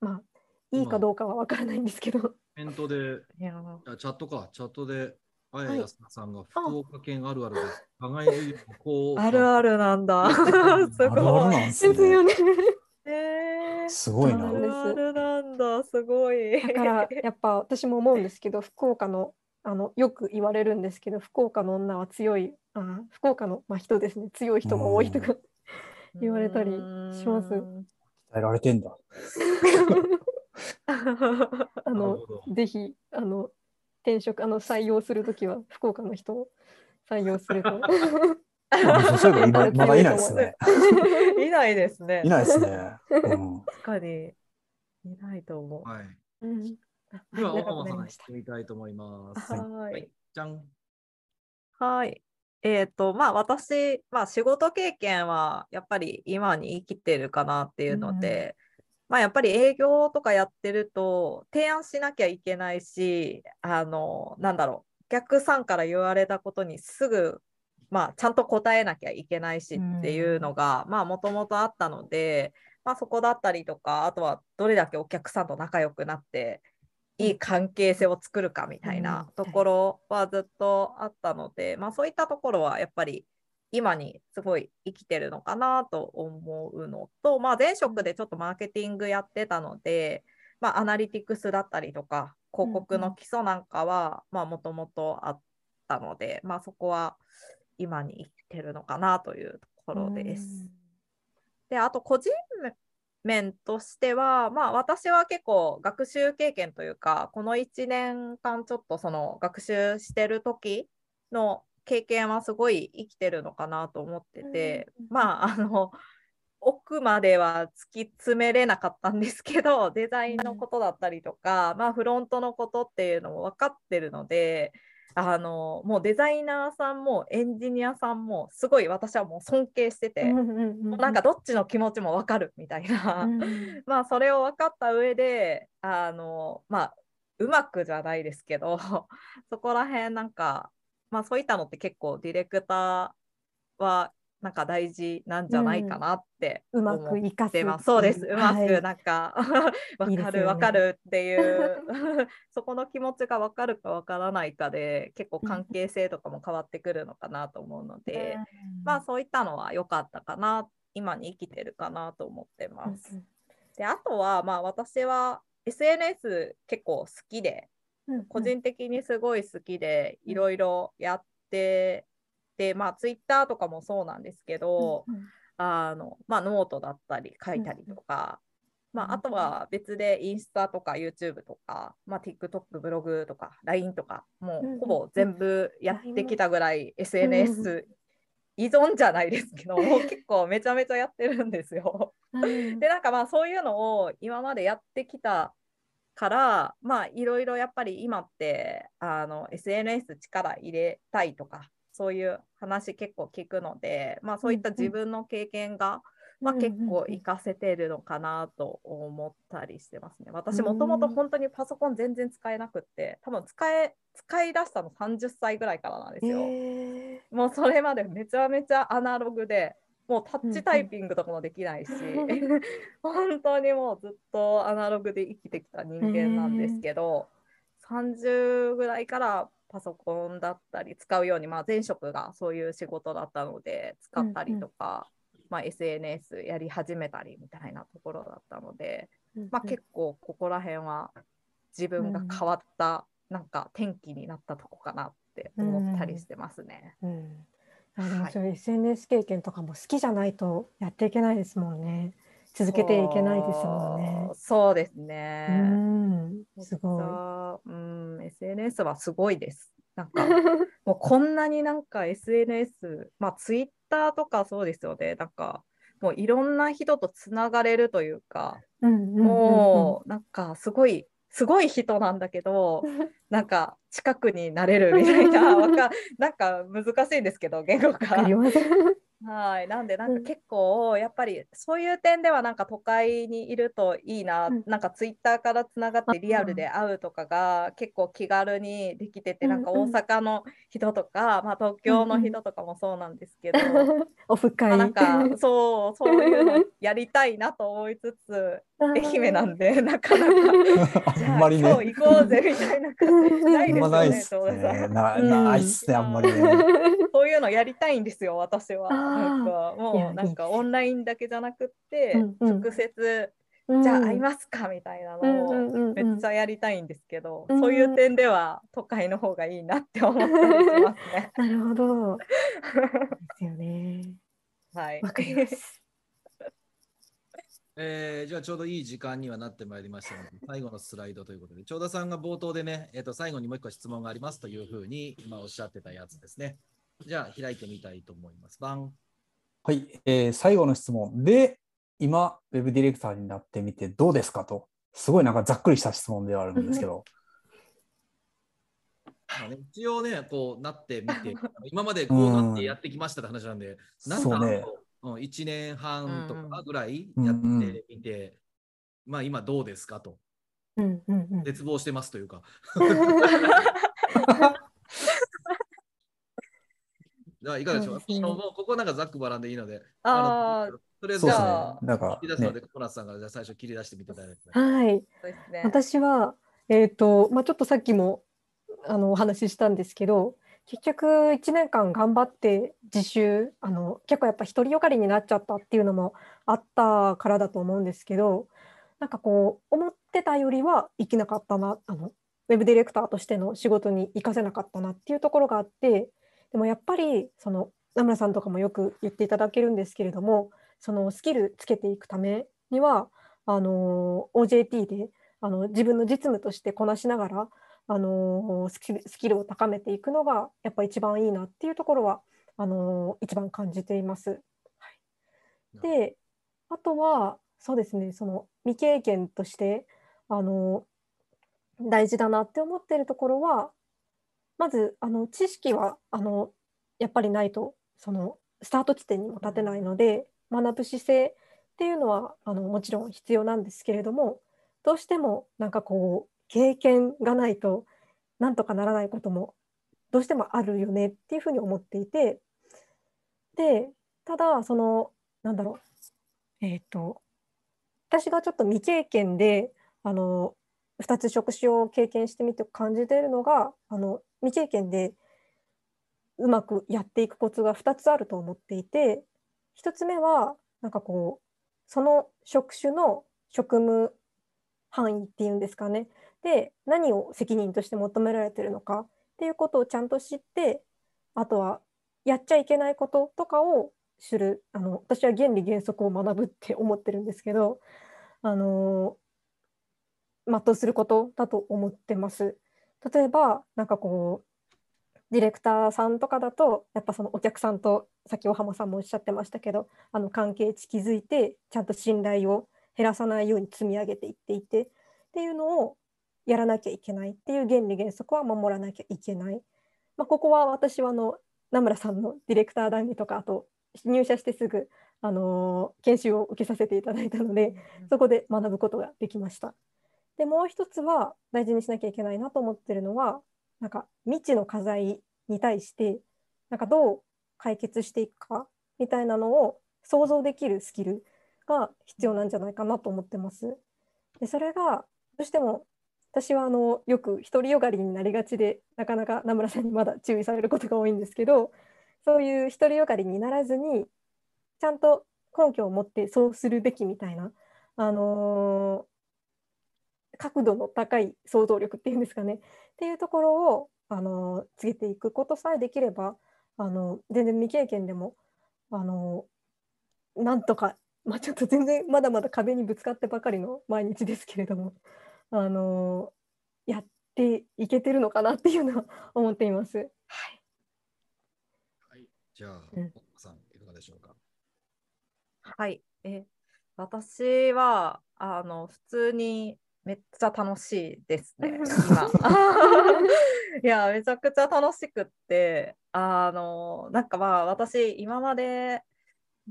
まあいいかどうかは分からないんですけど。コメントで、チャットか、チャットで、あややすなさんが福岡県あるあるで、互いにこう。あるあるなんだ。すごい。ですよね。えー、すごいな。あるなんだ、すごい。だからやっぱ私も思うんですけど、福岡のあのよく言われるんですけど、福岡の女は強い、あ福岡の、まあ、人ですね、強い人が多いとか 言われたりします。伝えられてんだ。あのぜひあの転職あの採用するときは 福岡の人を採用すると。そういえば まだ いないですね。いないですね。いないですね。うん、確かにいないと思う。はい。うん、では、たいと思います。はい。じゃん。はい。えっ、ー、と、まあ私、まあ仕事経験はやっぱり今に生きてるかなっていうので、うん、まあやっぱり営業とかやってると提案しなきゃいけないし、あの、なんだろう、お客さんから言われたことにすぐまあ、ちゃんと答えなきゃいけないしっていうのが、まあもともとあったので、まあ、そこだったりとかあとはどれだけお客さんと仲良くなっていい関係性を作るかみたいなところはずっとあったので、まあ、そういったところはやっぱり今にすごい生きてるのかなと思うのと、まあ、前職でちょっとマーケティングやってたので、まあ、アナリティクスだったりとか広告の基礎なんかはもともとあったので、まあ、そこは今に生きてるのかなというところです。であと個人面としては、まあ、私は結構学習経験というかこの1年間ちょっとその学習してる時の経験はすごい生きてるのかなと思ってて、まああの奥までは突き詰めれなかったんですけど デザインのことだったりとか、まあ、フロントのことっていうのも分かってるのであのもうデザイナーさんもエンジニアさんもすごい私はもう尊敬してて、なんかどっちの気持ちも分かるみたいな、まあそれを分かった上であのまあうまくじゃないですけど そこら辺なんかまあそういったのって結構ディレクターはなんか大事なんじゃないかなってうまくいかせます。そうです。うまくなんか、わ、はい、かるわ、かるっていう そこの気持ちがわかるかわからないかで結構関係性とかも変わってくるのかなと思うので、うん、まあそういったのは良かったかな今に生きてるかなと思ってます。うん、であとはまあ私は SNS 結構好きで、うん、個人的にすごい好きでいろいろやってで、まあ、ツイッターとかもそうなんですけど、うんうん、あのまあ、ノートだったり書いたりとか、うんうん、まあ、あとは別でインスタとか YouTube とか、まあ、TikTok、ブログとか LINE とか、もうほぼ全部やってきたぐらい SNS 依存じゃないですけど、結構めちゃめちゃやってるんですよ。で、なんかまあそういうのを今までやってきたからまあいろいろやっぱり今ってあの SNS 力入れたいとかそういう話結構聞くので、まあ、そういった自分の経験が、まあ、結構活かせてるのかなと思ったりしてますね。私もともと本当にパソコン全然使えなくって多分使え使い出したの30歳ぐらいからなんですよ。えもうそれまでめちゃめちゃアナログでもうタッチタイピングとかもできないし、本当にもうずっとアナログで生きてきた人間なんですけど、30ぐらいからパソコンだったり使うように、まあ、前職がそういう仕事だったので使ったりとか、まあ、SNS やり始めたりみたいなところだったので、まあ、結構ここら辺は自分が変わった、なんか転機になったとこかなって思ったりしてますね。うんあでもはいそういう SNS 経験とかも好きじゃないとやっていけないですもんね。続けていけないですもんねそう。ですうね。ん、すごい。い。うん、SNS はすごいです。なんか、もうこんなになんか SNS、まあ Twitter とかそうですよね。なんか、もういろんな人とつながれるというか、うんうんもうなんかすごい、すごい人なんだけど、なんか近くになれるみたいな、なんか難しいんですけど、言語化。はい、なんでなんうん。か結構やっぱりそういう点ではなんか都会にいるといいな、うん。なんかツイッターからつながってリアルで会うとかが結構気軽にできてて、うんなんか大阪の人とか、まあ、東京の人とかもそうなんですけど、オフ会。まあなんかそうそういうのやりたいなと思いつつ 愛媛なんでなかなか ああんまりね。今日行こうぜみたいな感じないですよあんまないっね、すね。ん。なうんないっすね、あんまりね。そういうのやりたいんですよ、私は。なんかもうなんかオンラインだけじゃなくって、うんうん直接、うんじゃあ会いますかみたいなうんのをうんうんうんめっちゃやりたいんですけど、うんそういう点では都会の方がいいなって思ったりしますね。なるほど。ですよね。はい。わかります。えーじゃあちょうどいい時間にはなってまいりましたので、最後のスライドということで、長田さんが冒頭でね、えー、と最後にもう一個質問がありますというふうに今おっしゃってたやつですね。じゃあ開いてみたいと思います。バン。はい、えー最後の質問で、今、ウェブディレクターになってみてどうですかと、すごいなんかざっくりした質問ではあるんですけど、まあね、一応ね、こうなってみて、今までこうなってやってきましたって話なんで、なんかそうね、うん、1年半とかぐらいうんやってみて、まあ今どうですかと、うんうんうん。絶望してますというか。じゃあいかがでしょう？そうですねあのもうここなんかざっくばらんでいいので、あーのとりあえずねじゃあ、なんかね切り出すので、コナツさんがじゃあ最初切り出してみていただいて。はい。ね。私は、えっ、と、まあ、ちょっとさっきもあのお話ししたんですけど、結局1年間頑張って自習、あの結構やっぱ独りよがりになっちゃったっていうのもあったからだと思うんですけど、なんかこう思ってたよりは生きなかったな、あのウェブディレクターとしての仕事に活かせなかったなっていうところがあって、でもやっぱりその名村さんとかもよく言っていただけるんですけれども、そのスキルつけていくためには、あの OJT であの自分の実務としてこなしながら、あのスキルスキルを高めていくのがやっぱ一番いいなっていうところはあの一番感じています。はい、であとはそうですねその未経験としてあの大事だなって思ってるところはまずあの知識はあのやっぱりないとそのスタート地点にも立てないので学ぶ姿勢っていうのはあのもちろん必要なんですけれどもどうしてもなんかこう経験がないとなんとかならないこともどうしてもあるよねっていうふうに思っていてでただそのなんだろうえっ、と私がちょっと未経験であの2つ職種を経験してみて感じているのがあの未経験でうまくやっていくコツが2つあると思っていて1つ目はなんかこうその職種の職務範囲っていうんですかね。で何を責任として求められてるのかっていうことをちゃんと知ってあとはやっちゃいけないこととかを知る。あの私は原理原則を学ぶって思ってるんですけどあの全うすることだと思ってます。例えばなんかこうディレクターさんとかだとやっぱそのお客さんとさっきお浜さんもおっしゃってましたけどあの関係値築いてちゃんと信頼を減らさないように積み上げていっていてっていうのをやらなきゃいけないっていう原理原則は守らなきゃいけない。まあ、ここは私はあの名村さんのディレクター談義とかあと入社してすぐ、あのー研修を受けさせていただいたのでそこで学ぶことができました。でもう一つは大事にしなきゃいけないなと思ってるのはなんか未知の課題に対してなんかどう解決していくかみたいなのを想像できるスキルが必要なんじゃないかなと思ってます。でそれがどうしても私はあのよく独りよがりになりがちでなかなか名村さんにまだ注意されることが多いんですけどそういう独りよがりにならずにちゃんと根拠を持ってそうするべきみたいな、あの角度の高い想像力っていうんですかねっていうところを、あのーつけていくことさえできれば、あの全然未経験でも、あのーなんとか、まあ、ちょっと全然まだまだ壁にぶつかってばかりの毎日ですけれども、あのーやっていけてるのかなっていうのは思っています。はいはい、じゃあ、うん奥さん、いかがでしょうか？はい。え、私は、あの、普通にめっちゃ楽しいですね、今。いや、めちゃくちゃ楽しくって、あの、なんかまあ、私、今まで、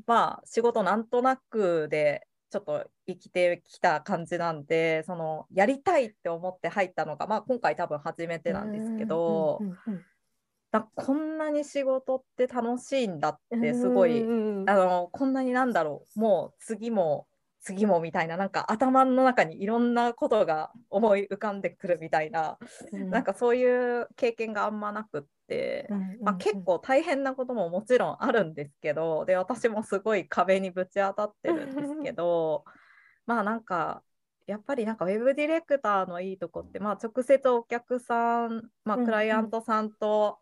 まあ、仕事なんとなくで、ちょっと生きてきた感じなんで、その、やりたいって思って入ったのが、まあ、今回多分初めてなんですけど、こんなに仕事って楽しいんだってすごい、あのこんなになんだろうもう次も次もみたいななんか頭の中にいろんなことが思い浮かんでくるみたいな、うん。なんかそういう経験があんまなくって、うんうんうん。まあ、結構大変なことももちろんあるんですけどで私もすごい壁にぶち当たってるんですけど まあなんかやっぱりなんかウェブディレクターのいいとこって、まあ、直接お客さん、まあ、クライアントさんと、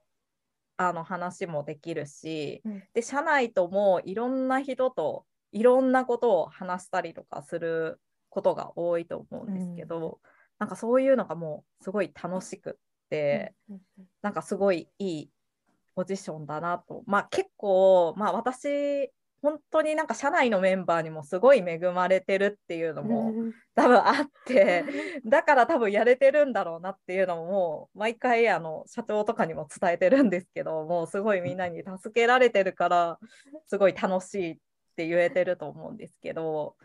あの話もできるし、うん。で社内ともいろんな人といろんなことを話したりとかすることが多いと思うんですけど、なんかそういうのがもうすごい楽しくって、うんなんかすごいいいポジションだなと。まあ結構、まあ私、本当になんか社内のメンバーにもすごい恵まれてるっていうのもうん。多分あって、だから多分やれてるんだろうなっていうのももう毎回あの社長とかにも伝えてるんですけど、もうすごいみんなに助けられてるから、すごい楽しいって言えてると思うんですけど、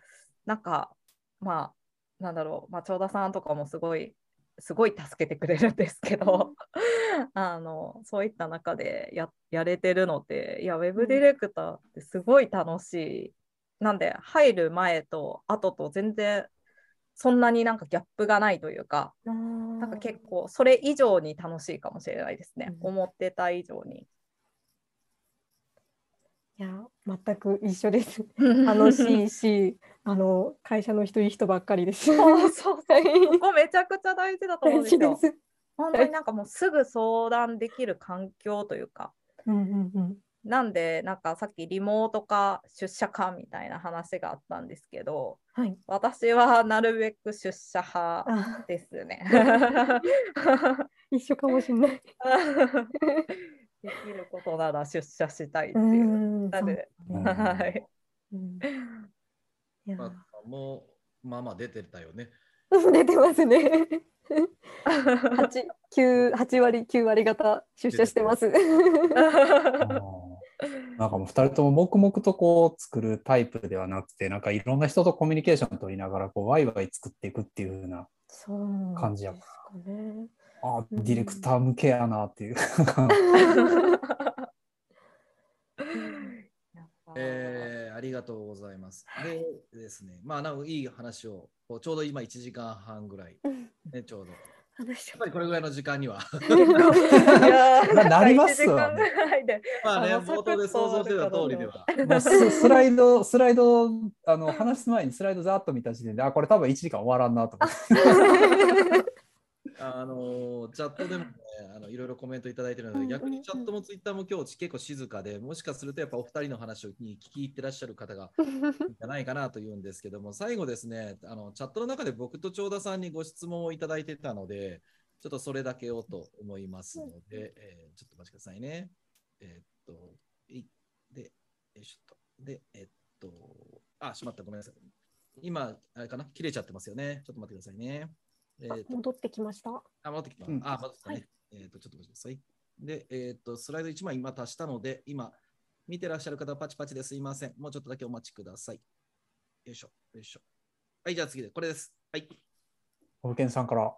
なんかまあ、なんだろう、まあ、長田さんとかもすごい、すごい助けてくれるんですけど、あのそういった中でややれてるので、いや、ウェブディレクターってすごい楽しい。なんで、入る前と後と全然そんなになんかギャップがないというか、ななんか結構それ以上に楽しいかもしれないですね。うん思ってた以上に。いや全く一緒です。楽しいし、あの会社の人いい人ばっかりです。そうそうはそう。い ここめちゃくちゃ大事だと思うん大ですよ。事です。本当になんかもうすぐ相談できる環境というか。うんうんうん。なんで、なんかさっきリモートか出社かみたいな話があったんですけど、はい。私はなるべく出社派あ、ですね。一緒かもしれない。できることなら出社したいってういう。はい。うんまあ、もう、まあまあ出てたよね。出てますね。八九八割九割方出社してます。なんかもう2人とも黙々とこう作るタイプではなくて、なんかいろんな人とコミュニケーション取りながらこうワイワイ作っていくっていう風な、感じやですかね。あーうんディレクター向けやなっていう。えーありがとうございます。でですね、まあ、なんかいい話を、ちょうど今1時間半ぐらい、ね、ちょうど。やっぱりこれぐらいの時間には。ななりま1すわ時間ぐらいで。まあね、冒頭で想像してた通りでは。もうススライド、スライド、あの話す前にスライドざーっと見た時点で、あ、これ多分1時間終わらんなと思って。あのチャットでもね、あのいろいろコメントいただいてるので、逆にチャットもツイッターも今日結構静かで、もしかするとやっぱお二人の話に聞き入ってらっしゃる方が いるんじゃないかなというんですけども、最後ですね、あのチャットの中で僕と長田さんにご質問をいただいてたので、ちょっとそれだけをと思いますので、えーちょっとお待ちくださいね。えーっと、いで、よいしょっと。で、えーっと、あ、しまった、ごめんなさい。今、あれかな？切れちゃってますよね。ちょっと待ってくださいね。えー戻ってきました？あ、戻ってきた。うんあ、戻ってきたね。はいえっ、と、ちょっと待ってください。で、えっ、と、スライド1枚今足したので、今、見てらっしゃる方はパチパチですいません。もうちょっとだけお待ちください。よいしょ、よいしょ。はい、じゃあ次で、これです。はい。保健さんから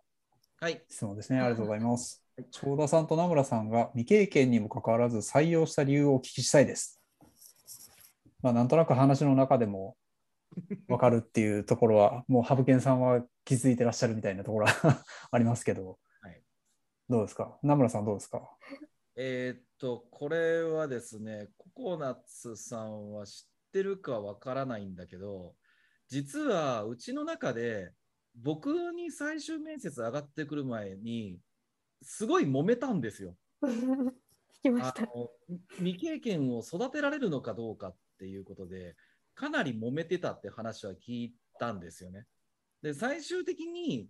はい。質問ですね。ありがとうございます。長田さんと名村さんが未経験にもかかわらず採用した理由をお聞きしたいです。まあ、なんとなく話の中でも分かるっていうところは、もうハブケンさんは気づいてらっしゃるみたいなところは ありますけど、はいどうですか？名村さんどうですか？えーっと、これはですね、ココナッツさんは知ってるかわからないんだけど、実はうちの中で、僕に最終面接上がってくる前に、すごい揉めたんですよ。聞きました。あの未経験を育てられるのかどうかっていうことで、かなり揉めてたって話は聞いたんですよね。で、最終的に、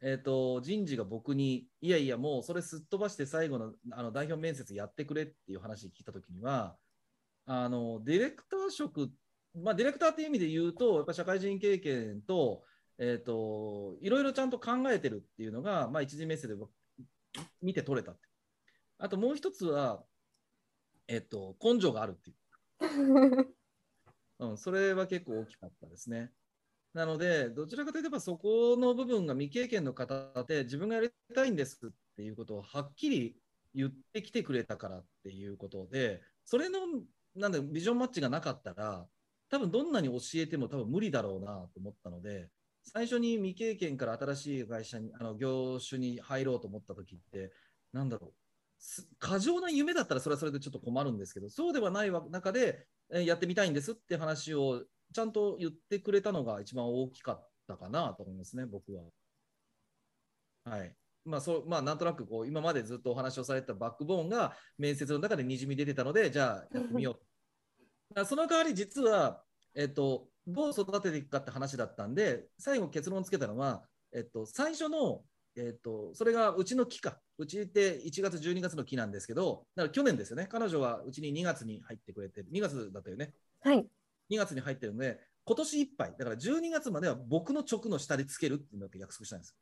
えー、と人事が僕に、いやいや、もうそれすっ飛ばして最後のあの代表面接やってくれっていう話聞いたときには、あのディレクター職、まあ、ディレクターっていう意味で言うと、やっぱ社会人経験と、えー、といろいろちゃんと考えてるっていうのが、まあ、一次面接で僕見て取れた。あともう一つは、えっと、根性があるっていう。うん、それは結構大きかったですね。なので、どちらかといえばそこの部分が未経験の方で自分がやりたいんですっていうことをはっきり言ってきてくれたからっていうことで、それのなんでビジョンマッチがなかったら、多分どんなに教えても多分無理だろうなと思ったので、最初に未経験から新しい会社に、あの業種に入ろうと思った時って、なんだろう、過剰な夢だったらそれはそれでちょっと困るんですけど、そうではない中で、やってみたいんですって話をちゃんと言ってくれたのが一番大きかったかなと思いますね、僕は。はい。まあ、そう、まあ、なんとなくこう、今までずっとお話をされてたバックボーンが面接の中でにじみ出てたので、じゃあやってみよう。その代わり実は、えっと、どう育てていくかって話だったんで、最後結論つけたのは、えっと、最初の、えっと、それがうちの期か。うちって1月、12月の期なんですけど、だから去年ですよね。彼女はうちに2月に入ってくれてる。2月だったよね。はい。2月に入ってるので、今年いっぱい、だから12月までは僕の直の下でつけるっていうのを約束したんです。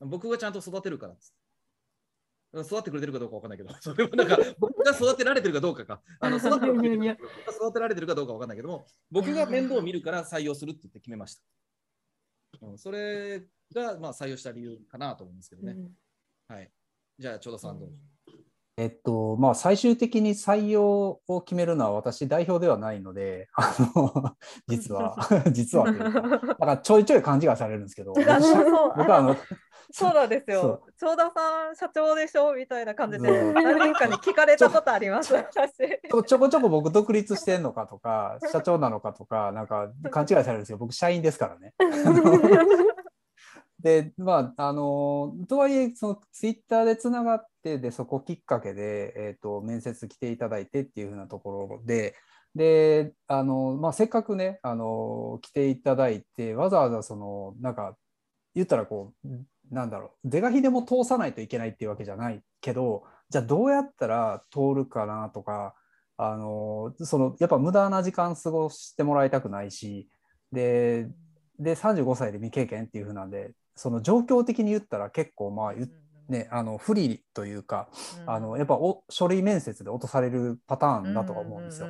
僕がちゃんと育てるからっ。育ってくれてるかどうかわかんないけど、それはなんか僕が育てられてるかどうかか、あの育てられてる育てられてるかどうかわかんないけども、僕が面倒を見るから採用するって言って決めました。うん、それがまあ採用した理由かなと思うんですけどね。はい。じゃあ、ちょうどさんどうぞ。えっと、まあ、最終的に採用を決めるのは私代表ではないので、あの、実は、実はだからちょいちょい勘違いされるんですけど、僕はあの、そうなんですそよ。長田さん、社長でしょ？みたいな感じで、何人かに聞かれたことあります、私。ちょちょこちょこ僕独立してんのかとか、社長なのかとか、なんか勘違いされるんですよ。僕社員ですからね。で、まあ、あの、とはいえ、そのツイッターでつながって、で、そこきっかけで、えっ、と、面接来ていただいてっていうふうなところで、で、あの、まあ、せっかくね、あの、来ていただいて、わざわざその、なんか、言ったらこう、なんだろう、是が非でも通さないといけないっていうわけじゃないけど、じゃあどうやったら通るかなとか、あの、その、やっぱ無駄な時間過ごしてもらいたくないし、で、で、35歳で未経験っていうふうなんで、その状況的に言ったら結構まあ言っね、あの不利というか、あのやっぱお書類面接で落とされるパターンだとは思うんですよ。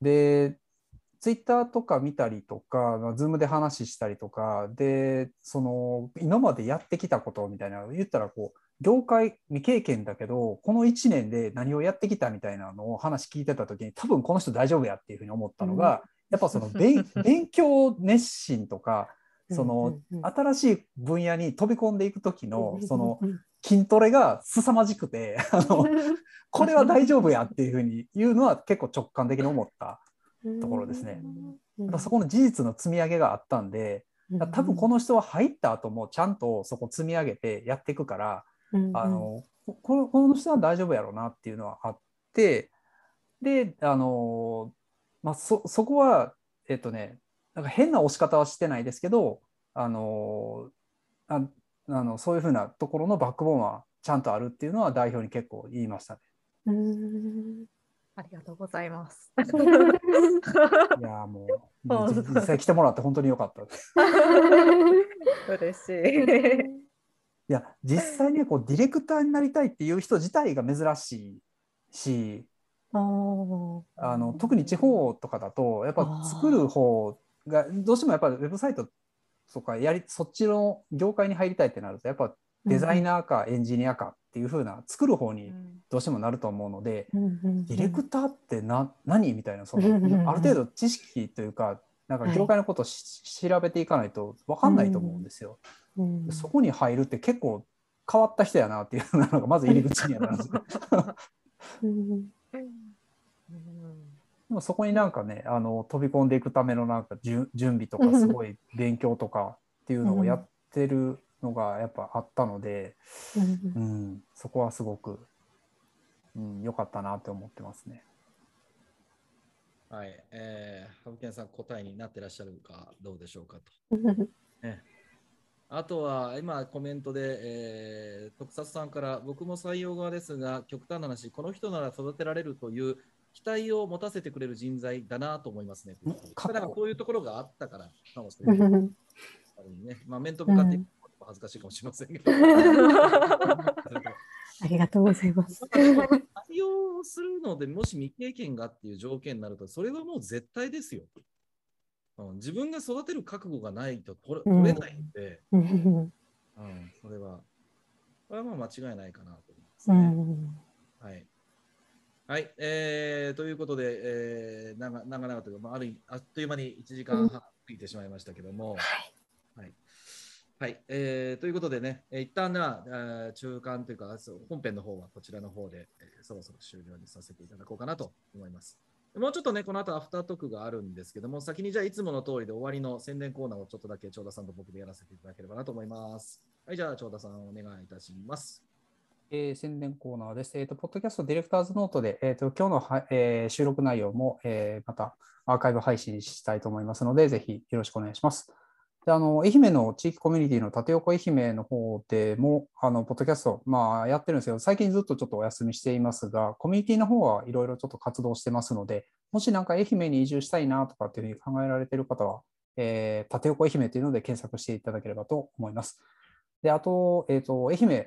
で、ツイッターとか見たりとか、まあ、ズームで話したりとか、で、その今までやってきたことみたいなの言ったらこう、業界未経験だけど、この1年で何をやってきたみたいなのを話聞いてた時に、多分この人大丈夫やっていうふうに思ったのが、やっぱその 勉勉強熱心とか、その新しい分野に飛び込んでいく時のその筋トレが凄まじくてあの これは大丈夫やっていうふうに言うのは結構直感的に思ったところですね。そこの事実の積み上げがあったんで多分この人は入った後もちゃんとそこ積み上げてやっていくからあのこのこの人は大丈夫やろうなっていうのはあってであの、まあ、そそこはえっとねなんか変な押し方はしてないですけど、あのああのそういうふうなところのバックボーンはちゃんとあるっていうのは代表に結構言いましたね。ありがとうございます。いやもう 実際来てもらって本当に良かったです。嬉しい。いや、実際ね、こうディレクターになりたいっていう人自体が珍しいし、あの特に地方とかだと、やっぱ作る方が、どうしてもやっぱウェブサイトとかやり、そっちの業界に入りたいってなると、やっぱデザイナーかエンジニアかっていう風な、作る方にどうしてもなると思うので、ディレクターってな何みたいなそのある程度知識というかなんか業界のことをし、調べていかないと分かんないと思うんですよ。うんそこに入るって結構変わった人やなっていうのがまず入り口にはなるんですよ。うんでもそこになんかねあの飛び込んでいくためのなんか準準備とかすごい勉強とかっていうのをやってるのがやっぱあったので、うんうん、そこはすごくうん、良かったなって思ってますね。はい。えー、ハブケンさん答えになってらっしゃるかどうでしょうかと。う んあとは今コメントで、えー、特撮さんから僕も採用側ですが極端な話この人なら育てられるという期待を持たせてくれる人材だなと思いますね。だからこういうところがあったからかもしれない。ね、まあ面と向かって恥ずかしいかもしれませんけど。ありがとうございます。採用するのでもし未経験がっていう条件になるとそれはもう絶対ですよ。うん、自分が育てる覚悟がないと取れうん取れないんで、うんうん、それは、これはまあ間違いないかなと思いますうね。んはい。はい、えーということで、えー、長長々というか、まあ、ある意味あっという間に1時間半過ぎてしまいましたけども、はい。はい、えーということでね、えー一旦な、えー中間というか、本編の方はこちらの方で、えーそろそろ終了にさせていただこうかなと思います。もうちょっとね、この後アフタートークがあるんですけども、先にじゃあいつもの通りで終わりの宣伝コーナーをちょっとだけ長田さんと僕でやらせていただければなと思います。はい、じゃあ長田さんお願いいたします。えー宣伝コーナーです。えっ、と、ポッドキャストディレクターズノートで、えっ、と、今日のは、えー収録内容も、えまたアーカイブ配信したいと思いますので、ぜひよろしくお願いします。で、あの、愛媛の地域コミュニティの縦横愛媛の方でも、あの、ポッドキャスト、まあ、やってるんですけど、最近ずっとちょっとお休みしていますが、コミュニティの方はいろいろちょっと活動してますので、もしなんか愛媛に移住したいなとかっていうふうに考えられている方は、えー、縦横愛媛というので検索していただければと思います。で、あと、えっ、と、愛媛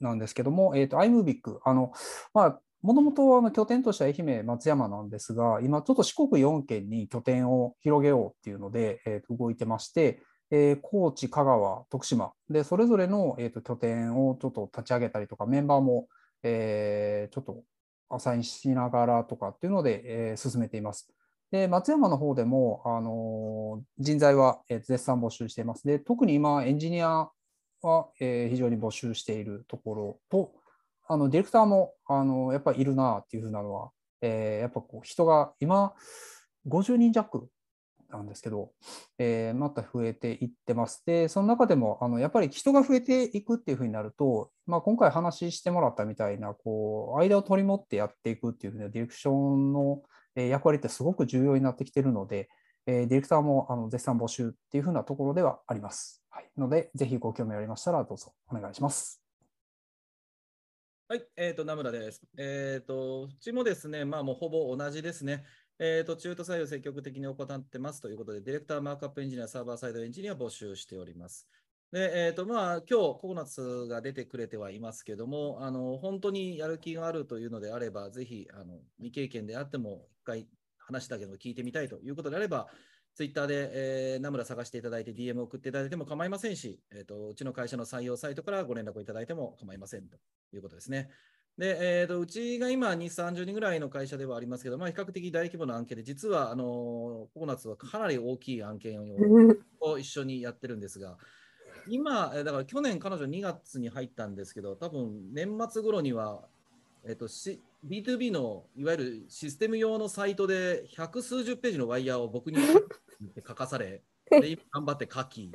なんですけども、えっ、と、iMovic、あの、まあ、もともとあの拠点としては愛媛、松山なんですが、今ちょっと四国4県に拠点を広げようっていうので、えーと動いてまして、えー高知、香川、徳島で、それぞれの、えーと拠点をちょっと立ち上げたりとか、メンバーも、えーちょっとアサインしながらとかっていうので、えー進めています。で、松山の方でも、あのー人材は、絶賛募集しています。で、特に今、エンジニアは、えー非常に募集しているところと、あのディレクターもあのやっぱりいるなっていうふうなのは、えーやっぱこう人が今50人弱なんですけど、えーまた増えていってます。で、その中でもあのやっぱり人が増えていくっていうふうになると、まあ、今回話してもらったみたいなこう間を取り持ってやっていくっていうふうなディレクションの役割ってすごく重要になってきてるので、えーディレクターもあの絶賛募集っていうふうなところではあります。はい、ので、ぜひご興味ありましたらどうぞお願いします。はい、えっ、と、名村です。えっ、と、うちもですね、まあもうほぼ同じですね。えっ、と、中途採用積極的に行ってますということで、ディレクター、マークアップエンジニア、サーバーサイドエンジニア募集しております。で、えっ、と、まあ、今日、ココナッツが出てくれてはいますけども、あの、本当にやる気があるというのであれば、ぜひ、あの、未経験であっても、一回話だけでも聞いてみたいということであれば、ツイッターで、えー、名村探していただいて DM 送っていただいても構いませんし、えーと、うちの会社の採用サイトからご連絡をいただいても構いませんということですね。で、えーと、うちが今2、30人ぐらいの会社ではありますけど、まあ、比較的大規模な案件で、実はあのココナッツはかなり大きい案件をを一緒にやってるんですが、今、だから去年彼女2月に入ったんですけど、多分年末頃には、えっと、し B2B のいわゆるシステム用のサイトで百数十ページのワイヤーを僕に書かされ、で今頑張って書き、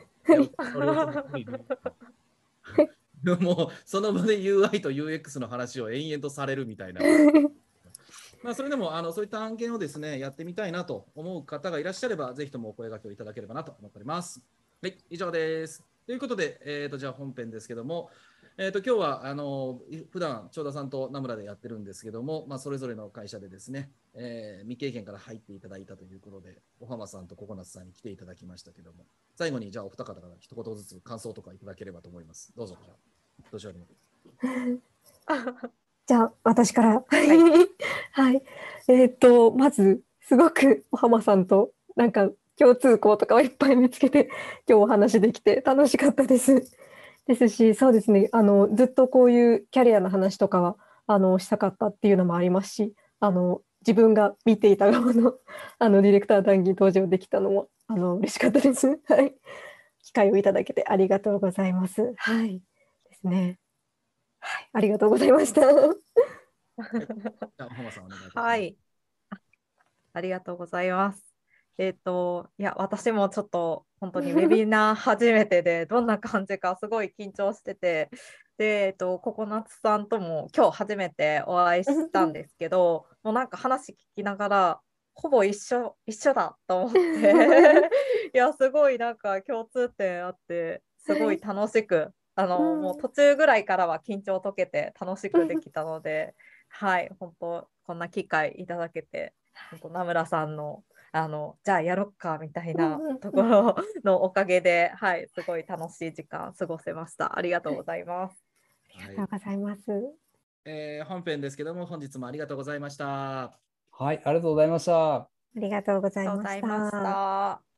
もうその場で UI と UX の話を延々とされるみたいな。まあ、それでもあのそういった案件をですねやってみたいなと思う方がいらっしゃれば、ぜひともお声掛けをいただければなと思っております。はい、以上です。ということで、えー、とじゃあ本編ですけども、えー、と今日はあの普段長田さんと名村でやってるんですけども、まあ、それぞれの会社でですね、えー未経験から入っていただいたということで、小浜さんとココナッツさんに来ていただきましたけども、最後にじゃあお二方から一言ずつ感想とかいただければと思います。どうぞ。じゃあどちらでも。じゃあ、私から。はい。えっ、と、まず、すごくお浜さんと、なんか、共通項とかをいっぱい見つけて、今日お話できて楽しかったです。ですし、そうですね、あの、ずっとこういうキャリアの話とかは、あの、したかったっていうのもありますし、あの、自分が見ていた側の、あの、ディレクター談義登場できたのも、あの、嬉しかったです。はい。機会をいただけてありがとうございます。はい。ですね。はい。ありがとうございました。はい。あありがとうございます。えっ、と、いや、私もちょっと本当にウェビナー初めてで、どんな感じかすごい緊張してて、で、えっ、と、ココナッツさんとも今日初めてお会いしたんですけど、もうなんか話聞きながら、ほぼ一緒、一緒だと思って、いや、すごいなんか共通点あって、すごい楽しく、あの、うん。もう途中ぐらいからは緊張解けて楽しくできたので、はい、本当こんな機会いただけて、本当名村さんの、あの、じゃあやろっかみたいなところのおかげで、はい、すごい楽しい時間過ごせました。ありがとうございます。ありがとうございます。えー本編ですけども、本日もありがとうございました。はい、ありがとうございました。ありがとうございました。